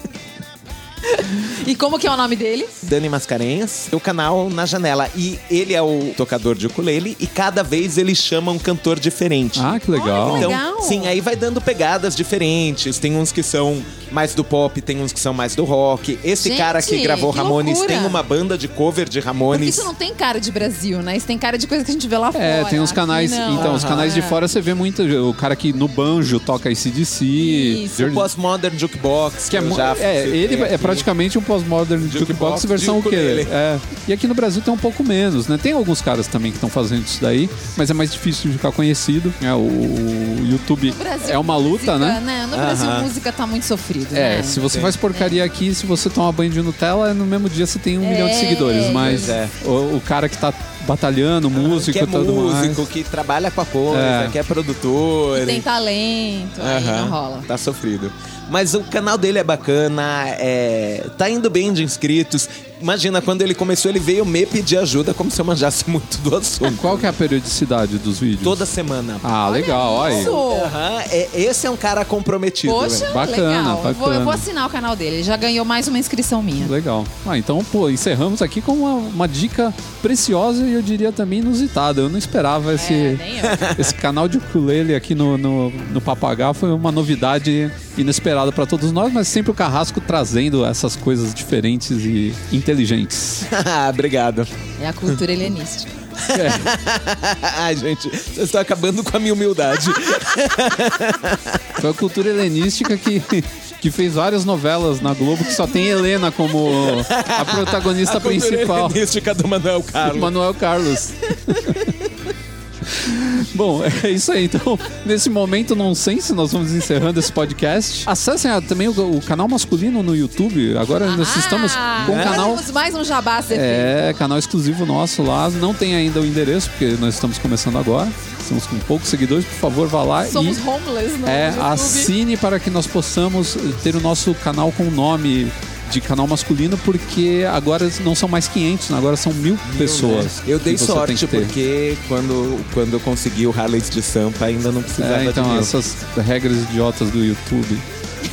Speaker 2: E como que é o nome dele?
Speaker 3: Dani Mascarenhas, o canal na janela. E ele é o tocador de ukulele e cada vez ele chama um cantor diferente.
Speaker 1: Ah, que legal.
Speaker 2: Olha,
Speaker 3: Então,
Speaker 2: legal.
Speaker 3: sim, aí vai dando pegadas diferentes. Tem uns que são mais do pop, tem uns que são mais do rock. Esse
Speaker 2: Gente,
Speaker 3: cara que gravou
Speaker 2: que
Speaker 3: Ramones
Speaker 2: loucura.
Speaker 3: tem uma banda de cover de
Speaker 2: Porque
Speaker 3: Ramones.
Speaker 2: isso não tem cara de Brasil, né? Isso tem cara de coisa que a gente vê lá fora.
Speaker 1: É, tem uns canais.
Speaker 2: não.
Speaker 1: Então, os canais de fora você vê muito. O cara que no banjo toca ACDC.
Speaker 2: Isso.
Speaker 3: O
Speaker 1: Journey-
Speaker 3: Postmodern Jukebox,
Speaker 1: Que é,
Speaker 3: eu
Speaker 1: mu-
Speaker 3: já
Speaker 1: é, ele é
Speaker 3: aqui.
Speaker 1: Praticamente um pós-modern
Speaker 3: Jukebox
Speaker 1: versão o quê? É. E aqui no Brasil tem um pouco menos, né? Tem alguns caras também que estão fazendo isso daí, mas é mais difícil de ficar conhecido. É, o YouTube
Speaker 2: Brasil,
Speaker 1: é uma luta,
Speaker 2: música,
Speaker 1: né?
Speaker 2: No Brasil,
Speaker 3: Aham.
Speaker 2: música tá muito sofrido,
Speaker 1: É,
Speaker 2: né?
Speaker 1: se você
Speaker 3: Sim.
Speaker 1: faz porcaria aqui, se você toma banho de Nutella, no mesmo dia você tem um
Speaker 2: É.
Speaker 1: milhão de seguidores. Mas
Speaker 3: é.
Speaker 1: o, o cara que tá batalhando, músico
Speaker 3: que é
Speaker 1: e tudo
Speaker 3: músico,
Speaker 1: mais.
Speaker 3: que trabalha com a coisa,
Speaker 1: É.
Speaker 3: que é produtor.
Speaker 2: Tem talento, aí
Speaker 3: Aham,
Speaker 2: não rola.
Speaker 3: Tá sofrido. Mas o canal dele é bacana, é, tá indo bem de inscritos. Imagina, quando ele começou, ele veio me pedir ajuda como se eu manjasse muito do assunto.
Speaker 1: Qual que é a periodicidade dos vídeos?
Speaker 3: Toda semana.
Speaker 1: Ah, legal, olha aí.
Speaker 2: Isso.
Speaker 3: Aham, é- esse é um cara comprometido.
Speaker 2: Poxa,
Speaker 3: velho.
Speaker 1: Bacana,
Speaker 2: legal. Eu vou, eu
Speaker 1: bacana.
Speaker 2: vou assinar o canal dele. Ele já ganhou mais uma inscrição minha.
Speaker 1: Legal. Ah, então, pô, encerramos aqui com uma, uma dica preciosa e eu diria também inusitada. Eu não esperava esse,
Speaker 2: É, eu.
Speaker 1: esse canal de ukulele aqui no, no, no Papagá. Foi uma novidade inesperada para todos nós, mas sempre o Carrasco trazendo essas coisas diferentes e inteligentes.
Speaker 3: Obrigado.
Speaker 2: É a cultura helenística.
Speaker 3: Ai, gente, vocês estão acabando com a minha humildade.
Speaker 1: Foi a cultura helenística que, que fez várias novelas na Globo que só tem Helena como a protagonista
Speaker 3: a cultura
Speaker 1: principal.
Speaker 3: helenística do Manuel Carlos.
Speaker 1: Manuel Carlos. Bom, é isso aí. Então, nesse momento nonsense, nós vamos encerrando esse podcast. Acessem ah, também o, o canal masculino no YouTube. Agora nós estamos com um
Speaker 2: Ah,
Speaker 1: canal.
Speaker 2: mais um jabá feito.
Speaker 1: É, canal exclusivo nosso lá. Não tem ainda o endereço, porque nós estamos começando agora. Estamos com poucos seguidores. Por favor, vá lá
Speaker 2: Somos
Speaker 1: e.
Speaker 2: homeless no
Speaker 1: É,
Speaker 2: YouTube.
Speaker 1: assine para que nós possamos ter o nosso canal com o nome de canal masculino, porque agora não são mais 500, né? agora são mil pessoas.
Speaker 3: Eu dei sorte porque quando, quando eu consegui o Harleys de Sampa ainda não precisava
Speaker 1: É, então,
Speaker 3: de mil.
Speaker 1: essas regras idiotas do YouTube.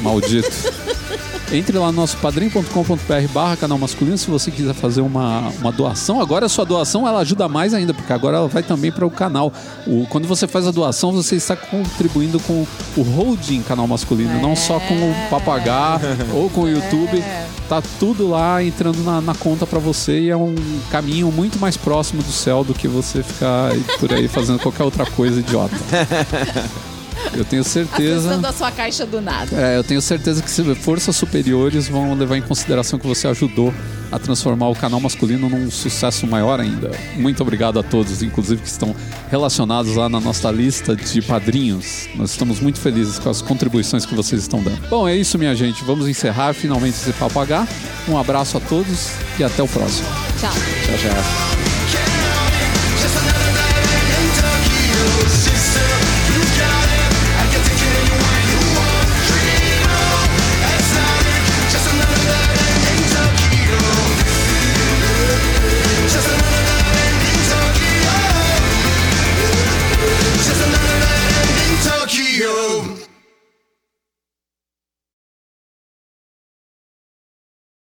Speaker 1: Maldito. Entre lá no nosso padrim.com.br barra canal masculino se você quiser fazer uma, uma doação. Agora a sua doação ela ajuda mais ainda, porque agora ela vai também para o canal. O, quando você faz a doação, você está contribuindo com o holding canal masculino, não só com o papagá ou com o YouTube. Tá tudo lá entrando na, na conta para você e é um caminho muito mais próximo do céu do que você ficar por aí fazendo qualquer outra coisa idiota. Eu tenho certeza.
Speaker 2: Acessando a sua caixa do nada.
Speaker 1: É, eu tenho certeza que forças superiores vão levar em consideração que você ajudou a transformar o canal masculino num sucesso maior ainda. Muito obrigado a todos, inclusive que estão relacionados lá na nossa lista de padrinhos. Nós estamos muito felizes com as contribuições que vocês estão dando. Bom, é isso, minha gente. Vamos encerrar finalmente esse papo H. Um abraço a todos e até o próximo.
Speaker 2: Tchau.
Speaker 3: Tchau, tchau.